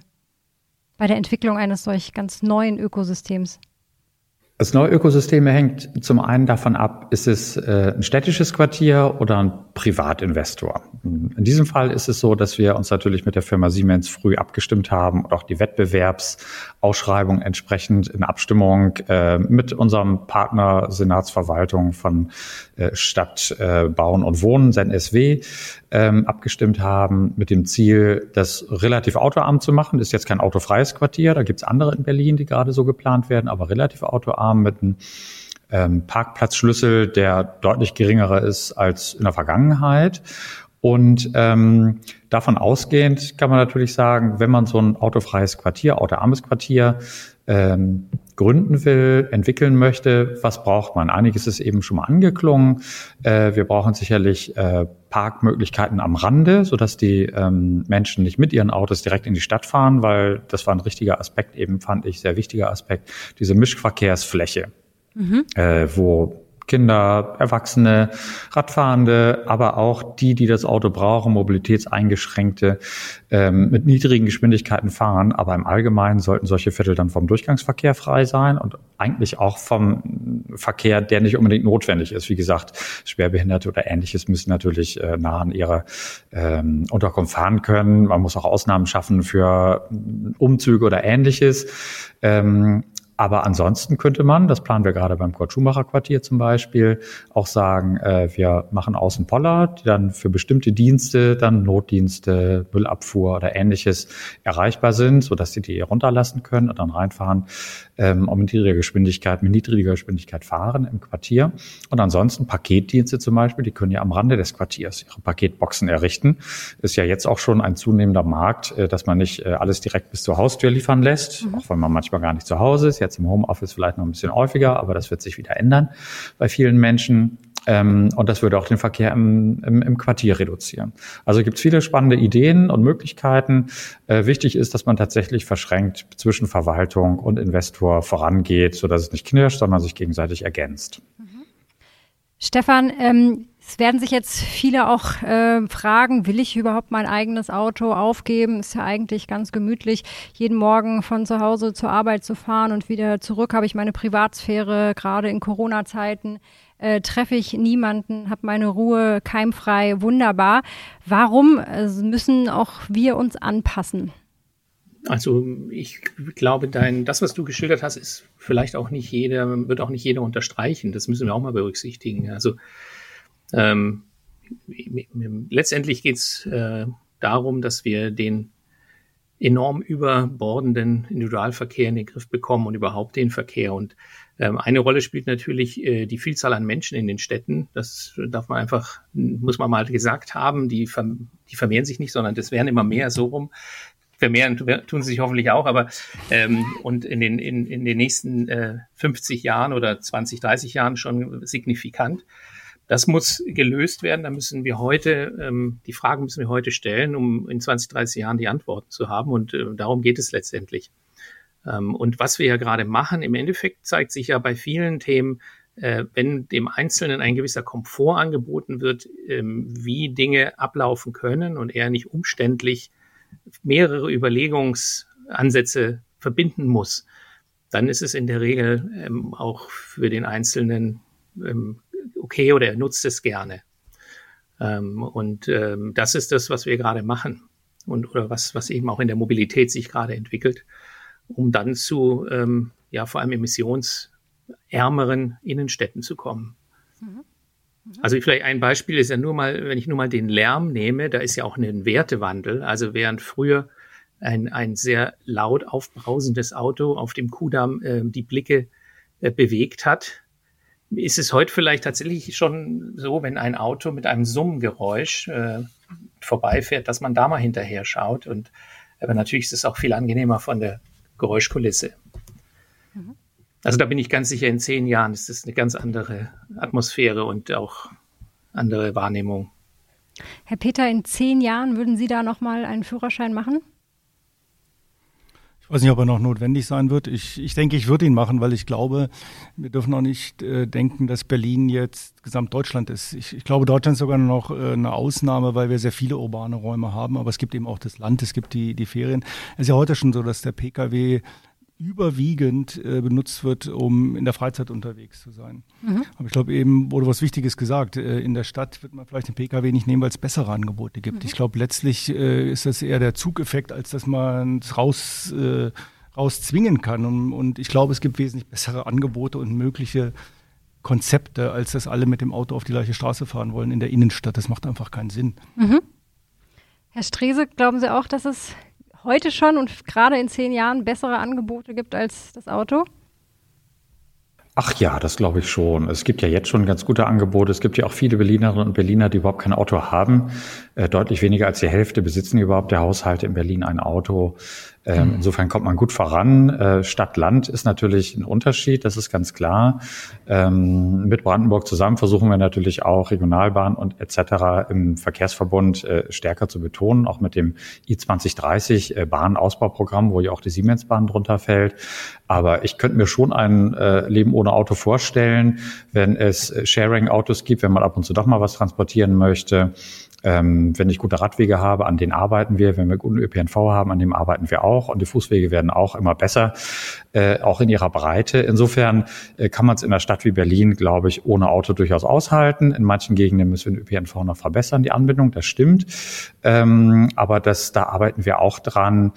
bei der Entwicklung eines solch ganz neuen Ökosystems? Das neue Ökosystem hängt zum einen davon ab, ist es äh, ein städtisches Quartier oder ein Privatinvestor. In diesem Fall ist es so, dass wir uns natürlich mit der Firma Siemens früh abgestimmt haben und auch die Wettbewerbsausschreibung entsprechend in Abstimmung äh, mit unserem Partner Senatsverwaltung von äh, Stadt äh, Bauen und Wohnen, SNSW, ähm, abgestimmt haben mit dem Ziel, das relativ autoarm zu machen. Ist jetzt kein autofreies Quartier, da gibt's andere in Berlin, die gerade so geplant werden, aber relativ autoarm Arm mit einem ähm, Parkplatzschlüssel, der deutlich geringerer ist als in der Vergangenheit. Und ähm, davon ausgehend kann man natürlich sagen, wenn man so ein autofreies Quartier, autoarmes Quartier ähm, gründen will, entwickeln möchte, was braucht man? Einiges ist eben schon mal angeklungen. Äh, wir brauchen sicherlich äh, Parkmöglichkeiten am Rande, sodass die ähm, Menschen nicht mit ihren Autos direkt in die Stadt fahren, weil das war ein richtiger Aspekt, eben fand ich sehr wichtiger Aspekt, diese Mischverkehrsfläche, mhm. äh, wo Kinder, Erwachsene, Radfahrende, aber auch die, die das Auto brauchen, Mobilitätseingeschränkte, ähm, mit niedrigen Geschwindigkeiten fahren. Aber im Allgemeinen sollten solche Viertel dann vom Durchgangsverkehr frei sein und eigentlich auch vom Verkehr, der nicht unbedingt notwendig ist. Wie gesagt, Schwerbehinderte oder ähnliches müssen natürlich äh, nah an ihrer ähm, Unterkunft fahren können. Man muss auch Ausnahmen schaffen für Umzüge oder ähnliches. Ähm, aber ansonsten könnte man, das planen wir gerade beim Kurt Schumacher Quartier zum Beispiel, auch sagen, äh, wir machen außen Poller, die dann für bestimmte Dienste, dann Notdienste, Müllabfuhr oder ähnliches erreichbar sind, sodass sie die runterlassen können und dann reinfahren, ähm, um mit niedriger Geschwindigkeit, mit niedriger Geschwindigkeit fahren im Quartier. Und ansonsten Paketdienste zum Beispiel, die können ja am Rande des Quartiers ihre Paketboxen errichten. Ist ja jetzt auch schon ein zunehmender Markt, äh, dass man nicht äh, alles direkt bis zur Haustür liefern lässt, mhm. auch wenn man manchmal gar nicht zu Hause ist jetzt im Homeoffice vielleicht noch ein bisschen häufiger, aber das wird sich wieder ändern bei vielen Menschen. Ähm, und das würde auch den Verkehr im, im, im Quartier reduzieren. Also gibt es viele spannende Ideen und Möglichkeiten. Äh, wichtig ist, dass man tatsächlich verschränkt zwischen Verwaltung und Investor vorangeht, sodass es nicht knirscht, sondern sich gegenseitig ergänzt. Stefan, ähm, es werden sich jetzt viele auch äh, fragen, will ich überhaupt mein eigenes Auto aufgeben? Ist ja eigentlich ganz gemütlich, jeden Morgen von zu Hause zur Arbeit zu fahren und wieder zurück habe ich meine Privatsphäre, gerade in Corona-Zeiten. Äh, treffe ich niemanden, habe meine Ruhe keimfrei, wunderbar. Warum äh, müssen auch wir uns anpassen? Also ich glaube, dein, das, was du geschildert hast, ist vielleicht auch nicht jeder, wird auch nicht jeder unterstreichen. Das müssen wir auch mal berücksichtigen. Also ähm, letztendlich geht es äh, darum, dass wir den enorm überbordenden Individualverkehr in den Griff bekommen und überhaupt den Verkehr. Und ähm, eine Rolle spielt natürlich äh, die Vielzahl an Menschen in den Städten. Das darf man einfach, muss man mal gesagt haben, die, verm die vermehren sich nicht, sondern das werden immer mehr so rum. Vermehren tun sie sich hoffentlich auch, aber ähm, und in den, in, in den nächsten äh, 50 Jahren oder 20, 30 Jahren schon signifikant. Das muss gelöst werden. Da müssen wir heute, ähm, die Fragen müssen wir heute stellen, um in 20, 30 Jahren die Antworten zu haben. Und äh, darum geht es letztendlich. Ähm, und was wir ja gerade machen, im Endeffekt zeigt sich ja bei vielen Themen, äh, wenn dem Einzelnen ein gewisser Komfort angeboten wird, ähm, wie Dinge ablaufen können und er nicht umständlich mehrere Überlegungsansätze verbinden muss, dann ist es in der Regel ähm, auch für den Einzelnen ähm, okay oder er nutzt es gerne. Ähm, und ähm, das ist das, was wir gerade machen und oder was, was eben auch in der Mobilität sich gerade entwickelt, um dann zu ähm, ja vor allem emissionsärmeren Innenstädten zu kommen. Mhm. Also vielleicht ein Beispiel ist ja nur mal, wenn ich nur mal den Lärm nehme, da ist ja auch ein Wertewandel. Also während früher ein, ein sehr laut aufbrausendes Auto auf dem Kudamm äh, die Blicke äh, bewegt hat, ist es heute vielleicht tatsächlich schon so, wenn ein Auto mit einem Summengeräusch äh, vorbeifährt, dass man da mal hinterher schaut. Und aber natürlich ist es auch viel angenehmer von der Geräuschkulisse. Also da bin ich ganz sicher, in zehn Jahren ist es eine ganz andere Atmosphäre und auch andere Wahrnehmung. Herr Peter, in zehn Jahren würden Sie da nochmal einen Führerschein machen? Ich weiß nicht, ob er noch notwendig sein wird. Ich, ich denke, ich würde ihn machen, weil ich glaube, wir dürfen auch nicht äh, denken, dass Berlin jetzt Gesamtdeutschland ist. Ich, ich glaube, Deutschland ist sogar noch äh, eine Ausnahme, weil wir sehr viele urbane Räume haben. Aber es gibt eben auch das Land, es gibt die, die Ferien. Es ist ja heute schon so, dass der Pkw überwiegend äh, benutzt wird, um in der Freizeit unterwegs zu sein. Mhm. Aber ich glaube eben, wurde was Wichtiges gesagt. Äh, in der Stadt wird man vielleicht den Pkw nicht nehmen, weil es bessere Angebote gibt. Mhm. Ich glaube, letztlich äh, ist das eher der Zugeffekt, als dass man es raus, äh, rauszwingen kann. Und, und ich glaube, es gibt wesentlich bessere Angebote und mögliche Konzepte, als dass alle mit dem Auto auf die gleiche Straße fahren wollen in der Innenstadt. Das macht einfach keinen Sinn. Mhm. Herr Strese, glauben Sie auch, dass es heute schon und gerade in zehn Jahren bessere Angebote gibt als das Auto? Ach ja, das glaube ich schon. Es gibt ja jetzt schon ganz gute Angebote. Es gibt ja auch viele Berlinerinnen und Berliner, die überhaupt kein Auto haben. Äh, deutlich weniger als die Hälfte besitzen überhaupt der Haushalte in Berlin ein Auto. Ähm, mhm. Insofern kommt man gut voran. Äh, Stadt-Land ist natürlich ein Unterschied, das ist ganz klar. Ähm, mit Brandenburg zusammen versuchen wir natürlich auch Regionalbahn und etc. im Verkehrsverbund äh, stärker zu betonen, auch mit dem I2030 äh, Bahnausbauprogramm, wo ja auch die Siemensbahn drunter fällt. Aber ich könnte mir schon ein äh, Leben ohne Auto vorstellen, wenn es äh, Sharing-Autos gibt, wenn man ab und zu doch mal was transportieren möchte ähm, wenn ich gute Radwege habe, an denen arbeiten wir. Wenn wir guten ÖPNV haben, an dem arbeiten wir auch. Und die Fußwege werden auch immer besser, äh, auch in ihrer Breite. Insofern äh, kann man es in einer Stadt wie Berlin, glaube ich, ohne Auto durchaus aushalten. In manchen Gegenden müssen wir den ÖPNV noch verbessern, die Anbindung, das stimmt. Ähm, aber das, da arbeiten wir auch dran.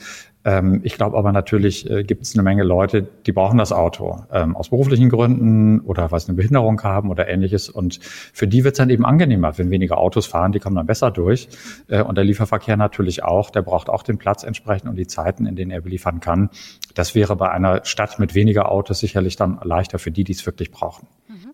Ähm, ich glaube aber natürlich äh, gibt es eine Menge Leute, die brauchen das Auto ähm, aus beruflichen Gründen oder weil sie eine Behinderung haben oder ähnliches. Und für die wird es dann eben angenehmer, wenn weniger Autos fahren, die kommen dann besser durch. Äh, und der Lieferverkehr natürlich auch, der braucht auch den Platz entsprechend und die Zeiten, in denen er beliefern kann. Das wäre bei einer Stadt mit weniger Autos sicherlich dann leichter für die, die es wirklich brauchen. Mhm.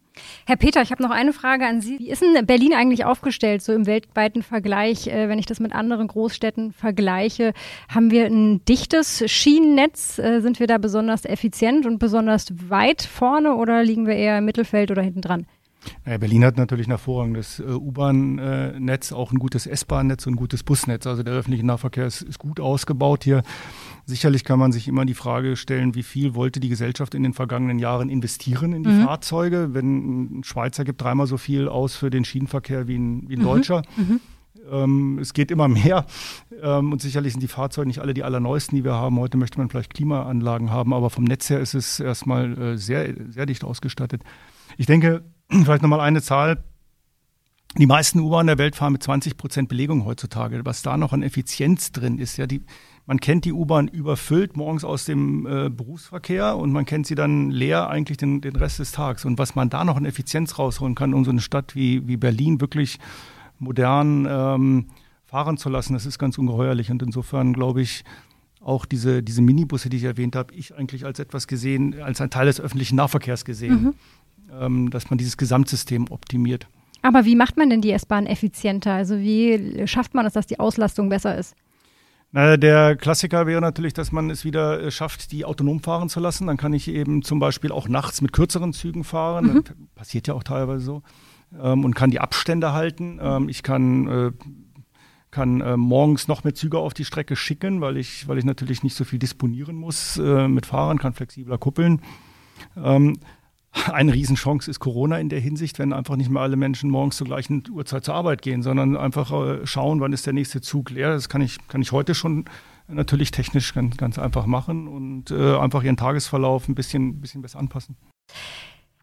Herr Peter, ich habe noch eine Frage an Sie. Wie ist denn Berlin eigentlich aufgestellt, so im weltweiten Vergleich? Äh, wenn ich das mit anderen Großstädten vergleiche, haben wir ein dichtes Schienennetz? Äh, sind wir da besonders effizient und besonders weit vorne oder liegen wir eher im Mittelfeld oder hinten dran? Naja, Berlin hat natürlich ein hervorragendes äh, U-Bahn-Netz, auch ein gutes S-Bahn-Netz und ein gutes Busnetz. Also der öffentliche Nahverkehr ist, ist, gut ausgebaut hier. Sicherlich kann man sich immer die Frage stellen, wie viel wollte die Gesellschaft in den vergangenen Jahren investieren in die mhm. Fahrzeuge? Wenn ein Schweizer gibt dreimal so viel aus für den Schienenverkehr wie ein, wie ein mhm. Deutscher. Mhm. Ähm, es geht immer mehr ähm, und sicherlich sind die Fahrzeuge nicht alle die allerneuesten, die wir haben. Heute möchte man vielleicht Klimaanlagen haben, aber vom Netz her ist es erstmal äh, sehr, sehr dicht ausgestattet. Ich denke, vielleicht nochmal eine Zahl. Die meisten U-Bahnen der Welt fahren mit 20 Prozent Belegung heutzutage. Was da noch an Effizienz drin ist, ja, die, man kennt die U-Bahn überfüllt morgens aus dem äh, Berufsverkehr und man kennt sie dann leer eigentlich den, den Rest des Tages. Und was man da noch an Effizienz rausholen kann, um so eine Stadt wie, wie Berlin wirklich modern ähm, fahren zu lassen, das ist ganz ungeheuerlich. Und insofern glaube ich, auch diese, diese Minibusse, die ich erwähnt habe, ich eigentlich als etwas gesehen, als ein Teil des öffentlichen Nahverkehrs gesehen. Mhm dass man dieses Gesamtsystem optimiert. Aber wie macht man denn die S-Bahn effizienter? Also wie schafft man es, dass die Auslastung besser ist? Na, der Klassiker wäre natürlich, dass man es wieder äh, schafft, die autonom fahren zu lassen. Dann kann ich eben zum Beispiel auch nachts mit kürzeren Zügen fahren. Mhm. passiert ja auch teilweise so. Ähm, und kann die Abstände halten. Ähm, ich kann, äh, kann äh, morgens noch mehr Züge auf die Strecke schicken, weil ich, weil ich natürlich nicht so viel disponieren muss äh, mit Fahrern, kann flexibler kuppeln. Ähm, eine Riesenchance ist Corona in der Hinsicht, wenn einfach nicht mehr alle Menschen morgens zur gleichen Uhrzeit zur Arbeit gehen, sondern einfach äh, schauen, wann ist der nächste Zug leer. Das kann ich, kann ich heute schon natürlich technisch ganz, ganz einfach machen und äh, einfach ihren Tagesverlauf ein bisschen, bisschen besser anpassen.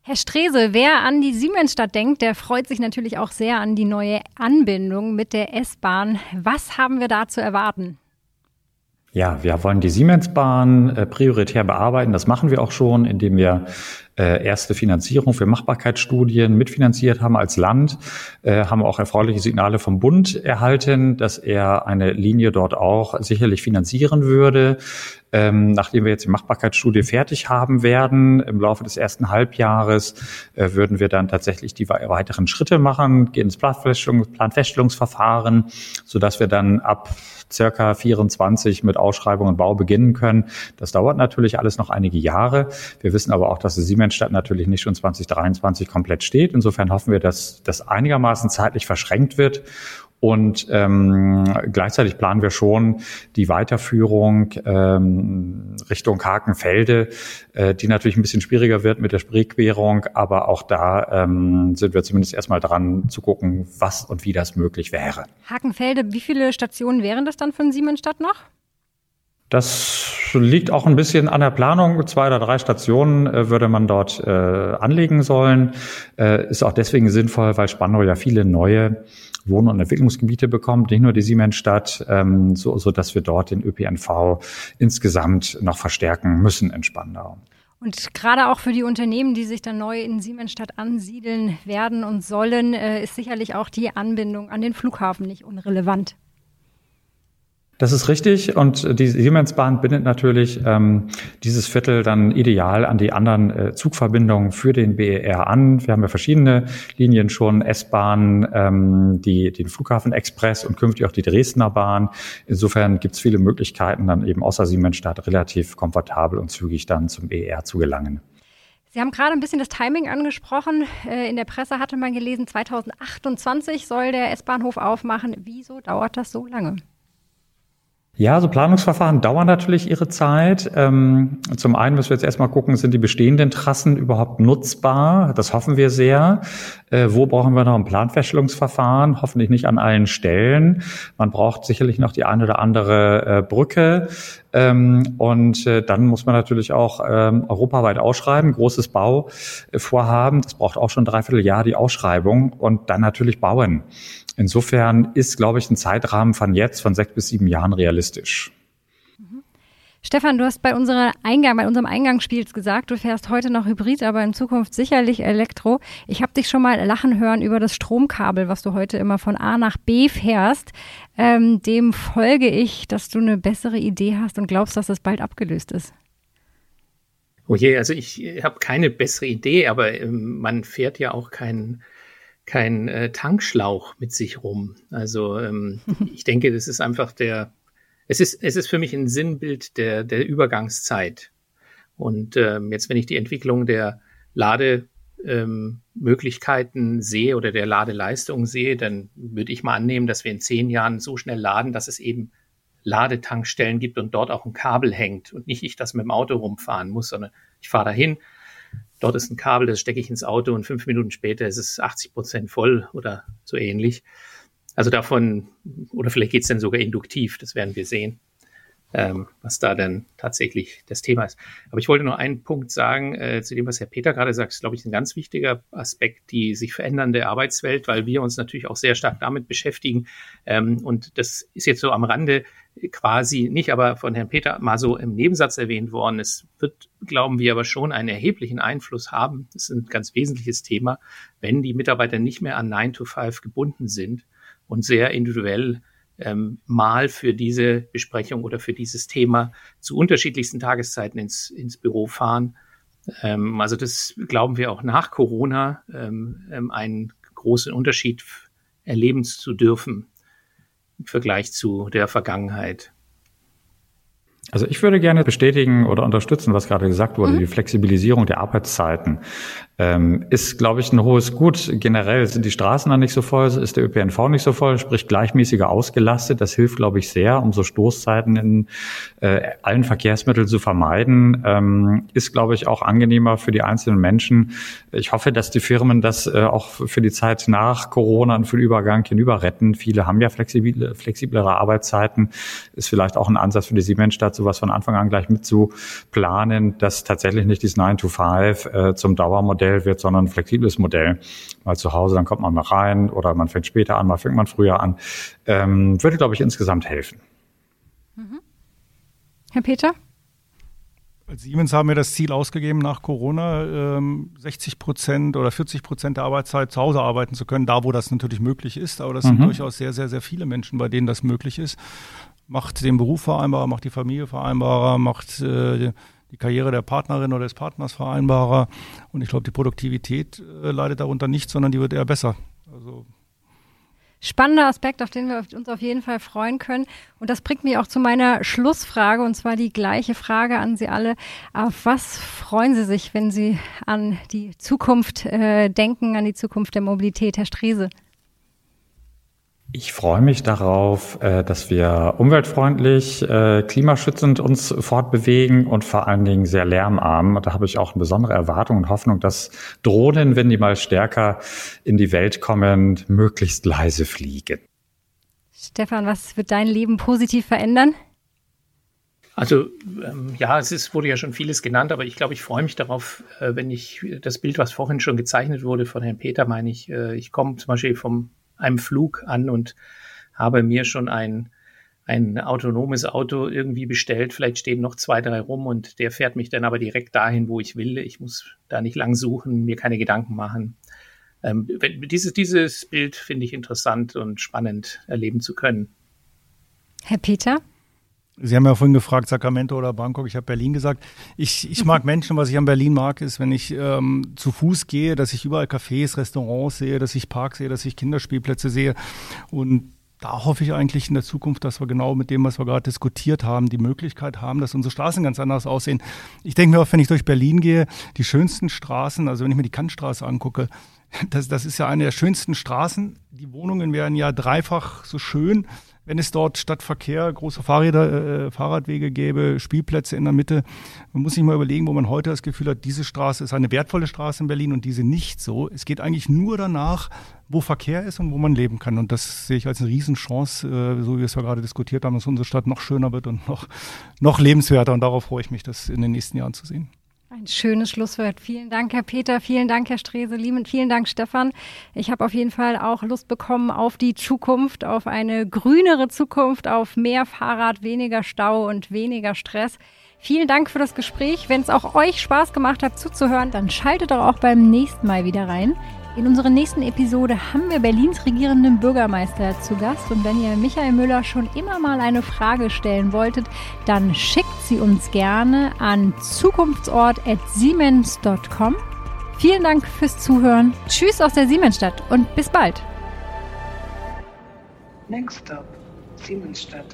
Herr Strese, wer an die Siemensstadt denkt, der freut sich natürlich auch sehr an die neue Anbindung mit der S-Bahn. Was haben wir da zu erwarten? Ja, wir wollen die Siemensbahn äh, prioritär bearbeiten. Das machen wir auch schon, indem wir äh, erste Finanzierung für Machbarkeitsstudien mitfinanziert haben als Land, äh, haben auch erfreuliche Signale vom Bund erhalten, dass er eine Linie dort auch sicherlich finanzieren würde. Ähm, nachdem wir jetzt die Machbarkeitsstudie fertig haben werden, im Laufe des ersten Halbjahres, äh, würden wir dann tatsächlich die weiteren Schritte machen, gehen ins Planfeststellungsverfahren, sodass wir dann ab circa 24 mit Ausschreibung und Bau beginnen können. Das dauert natürlich alles noch einige Jahre. Wir wissen aber auch, dass die Siemensstadt natürlich nicht schon 2023 komplett steht. Insofern hoffen wir, dass das einigermaßen zeitlich verschränkt wird und ähm, gleichzeitig planen wir schon die Weiterführung ähm, Richtung Hakenfelde, äh, die natürlich ein bisschen schwieriger wird mit der Spreequerung, aber auch da ähm, sind wir zumindest erstmal dran zu gucken, was und wie das möglich wäre. Hakenfelde, wie viele Stationen wären das dann von Siemensstadt noch? Das liegt auch ein bisschen an der Planung. Zwei oder drei Stationen äh, würde man dort äh, anlegen sollen. Äh, ist auch deswegen sinnvoll, weil Spandau ja viele neue Wohn- und Entwicklungsgebiete bekommt, nicht nur die Siemensstadt, ähm, so, so dass wir dort den ÖPNV insgesamt noch verstärken müssen in Spandau. Und gerade auch für die Unternehmen, die sich dann neu in Siemensstadt ansiedeln werden und sollen, äh, ist sicherlich auch die Anbindung an den Flughafen nicht unrelevant. Das ist richtig und die Siemensbahn bindet natürlich ähm, dieses Viertel dann ideal an die anderen äh, Zugverbindungen für den BER an. Wir haben ja verschiedene Linien schon, S-Bahn, ähm, die, den Flughafen Express und künftig auch die Dresdner Bahn. Insofern gibt es viele Möglichkeiten, dann eben außer Siemensstadt relativ komfortabel und zügig dann zum BER zu gelangen. Sie haben gerade ein bisschen das Timing angesprochen. Äh, in der Presse hatte man gelesen, 2028 soll der S-Bahnhof aufmachen. Wieso dauert das so lange? Ja, so Planungsverfahren dauern natürlich ihre Zeit. Ähm, zum einen müssen wir jetzt erstmal gucken, sind die bestehenden Trassen überhaupt nutzbar? Das hoffen wir sehr. Äh, wo brauchen wir noch ein Planfeststellungsverfahren? Hoffentlich nicht an allen Stellen. Man braucht sicherlich noch die eine oder andere äh, Brücke. Ähm, und äh, dann muss man natürlich auch ähm, europaweit ausschreiben, großes Bauvorhaben. Das braucht auch schon ein Dreivierteljahr die Ausschreibung und dann natürlich bauen. Insofern ist, glaube ich, ein Zeitrahmen von jetzt, von sechs bis sieben Jahren realistisch. Mhm. Stefan, du hast bei, unserer Eingang, bei unserem Eingangsspiel gesagt, du fährst heute noch Hybrid, aber in Zukunft sicherlich Elektro. Ich habe dich schon mal lachen hören über das Stromkabel, was du heute immer von A nach B fährst. Ähm, dem folge ich, dass du eine bessere Idee hast und glaubst, dass das bald abgelöst ist. Oh je, also ich habe keine bessere Idee, aber ähm, man fährt ja auch keinen kein äh, Tankschlauch mit sich rum. Also ähm, ich denke, das ist einfach der, es ist, es ist für mich ein Sinnbild der, der Übergangszeit. Und ähm, jetzt, wenn ich die Entwicklung der Lademöglichkeiten ähm, sehe oder der Ladeleistung sehe, dann würde ich mal annehmen, dass wir in zehn Jahren so schnell laden, dass es eben Ladetankstellen gibt und dort auch ein Kabel hängt und nicht ich das mit dem Auto rumfahren muss, sondern ich fahre dahin, dort ist ein Kabel, das stecke ich ins Auto und fünf Minuten später ist es 80 Prozent voll oder so ähnlich. Also davon, oder vielleicht geht es dann sogar induktiv, das werden wir sehen, ähm, was da dann tatsächlich das Thema ist. Aber ich wollte noch einen Punkt sagen, äh, zu dem, was Herr Peter gerade sagt, ist, glaube ich, ein ganz wichtiger Aspekt, die sich verändernde Arbeitswelt, weil wir uns natürlich auch sehr stark damit beschäftigen. Ähm, und das ist jetzt so am Rande quasi nicht, aber von Herrn Peter mal so im Nebensatz erwähnt worden. Es wird, glauben wir, aber schon einen erheblichen Einfluss haben. Das ist ein ganz wesentliches Thema, wenn die Mitarbeiter nicht mehr an 9 to 5 gebunden sind und sehr individuell ähm, mal für diese Besprechung oder für dieses Thema zu unterschiedlichsten Tageszeiten ins, ins Büro fahren. Ähm, also das glauben wir auch nach Corona ähm, ähm einen großen Unterschied erleben zu dürfen im Vergleich zu der Vergangenheit. Also ich würde gerne bestätigen oder unterstützen, was gerade gesagt wurde, mhm. die Flexibilisierung der Arbeitszeiten ähm, ist, glaube ich, ein hohes Gut. Generell sind die Straßen dann nicht so voll, ist der ÖPNV nicht so voll, sprich gleichmäßiger ausgelastet. Das hilft, glaube ich, sehr, um so Stoßzeiten in äh, allen Verkehrsmitteln zu vermeiden. Ähm, ist, glaube ich, auch angenehmer für die einzelnen Menschen. Ich hoffe, dass die Firmen das äh, auch für die Zeit nach Corona und für den Übergang hinüber retten. Viele haben ja flexible, flexiblere Arbeitszeiten. Ist vielleicht auch ein Ansatz für die Siemensstadt, sowas von Anfang an gleich mit zu planen, dass tatsächlich nicht dieses 9 to 5 äh, zum Dauermodell Modell wird, sondern ein flexibles Modell. Mal zu Hause, dann kommt man mal rein oder man fängt später an, mal fängt man früher an. Ähm, würde, glaube ich, insgesamt helfen. Mhm. Herr Peter? Als Siemens haben wir das Ziel ausgegeben, nach Corona ähm, 60 Prozent oder 40 Prozent der Arbeitszeit zu Hause arbeiten zu können, da wo das natürlich möglich ist. Aber das mhm. sind durchaus sehr, sehr, sehr viele Menschen, bei denen das möglich ist. Macht den Beruf vereinbarer, macht die Familie vereinbarer, macht äh, die Karriere der Partnerin oder des Partners vereinbarer. Und ich glaube, die Produktivität äh, leidet darunter nicht, sondern die wird eher besser. Also Spannender Aspekt, auf den wir uns auf jeden Fall freuen können. Und das bringt mich auch zu meiner Schlussfrage, und zwar die gleiche Frage an Sie alle. Auf was freuen Sie sich, wenn Sie an die Zukunft äh, denken, an die Zukunft der Mobilität, Herr Strese? Ich freue mich darauf, äh, dass wir umweltfreundlich, äh, klimaschützend uns fortbewegen und vor allen Dingen sehr lärmarm. Und da habe ich auch eine besondere Erwartung und Hoffnung, dass Drohnen, wenn die mal stärker in die Welt kommen, möglichst leise fliegen. Stefan, was wird dein Leben positiv verändern? Also ähm, ja, es ist, wurde ja schon vieles genannt, aber ich glaube, ich freue mich darauf, äh, wenn ich das Bild, was vorhin schon gezeichnet wurde von Herrn Peter, meine ich, äh, ich komme zum Beispiel vom einem Flug an und habe mir schon ein, ein autonomes Auto irgendwie bestellt. Vielleicht stehen noch zwei, drei rum und der fährt mich dann aber direkt dahin, wo ich will. Ich muss da nicht lang suchen, mir keine Gedanken machen. Ähm, dieses, dieses Bild finde ich interessant und spannend erleben zu können. Herr Peter? Sie haben ja vorhin gefragt, Sacramento oder Bangkok. Ich habe Berlin gesagt. Ich, ich mag Menschen. Was ich an Berlin mag, ist, wenn ich ähm, zu Fuß gehe, dass ich überall Cafés, Restaurants sehe, dass ich Parks sehe, dass ich Kinderspielplätze sehe. Und da hoffe ich eigentlich in der Zukunft, dass wir genau mit dem, was wir gerade diskutiert haben, die Möglichkeit haben, dass unsere Straßen ganz anders aussehen. Ich denke mir auch, wenn ich durch Berlin gehe, die schönsten Straßen, also wenn ich mir die Kantstraße angucke, das, das ist ja eine der schönsten Straßen. Die Wohnungen wären ja dreifach so schön wenn es dort statt Verkehr große Fahrräder, äh, Fahrradwege gäbe, Spielplätze in der Mitte. Man muss sich mal überlegen, wo man heute das Gefühl hat, diese Straße ist eine wertvolle Straße in Berlin und diese nicht so. Es geht eigentlich nur danach, wo Verkehr ist und wo man leben kann. Und das sehe ich als eine Riesenchance, äh, so wie wir es ja gerade diskutiert haben, dass unsere Stadt noch schöner wird und noch, noch lebenswerter. Und darauf freue ich mich, das in den nächsten Jahren zu sehen. Ein schönes Schlusswort. Vielen Dank, Herr Peter. Vielen Dank, Herr Strese. Vielen Dank, Stefan. Ich habe auf jeden Fall auch Lust bekommen auf die Zukunft, auf eine grünere Zukunft, auf mehr Fahrrad, weniger Stau und weniger Stress. Vielen Dank für das Gespräch. Wenn es auch euch Spaß gemacht hat zuzuhören, dann schaltet doch auch beim nächsten Mal wieder rein. In unserer nächsten Episode haben wir Berlins regierenden Bürgermeister zu Gast. Und wenn ihr Michael Müller schon immer mal eine Frage stellen wolltet, dann schickt sie uns gerne an zukunftsort.siemens.com. Vielen Dank fürs Zuhören. Tschüss aus der Siemensstadt und bis bald. Next stop, Siemensstadt.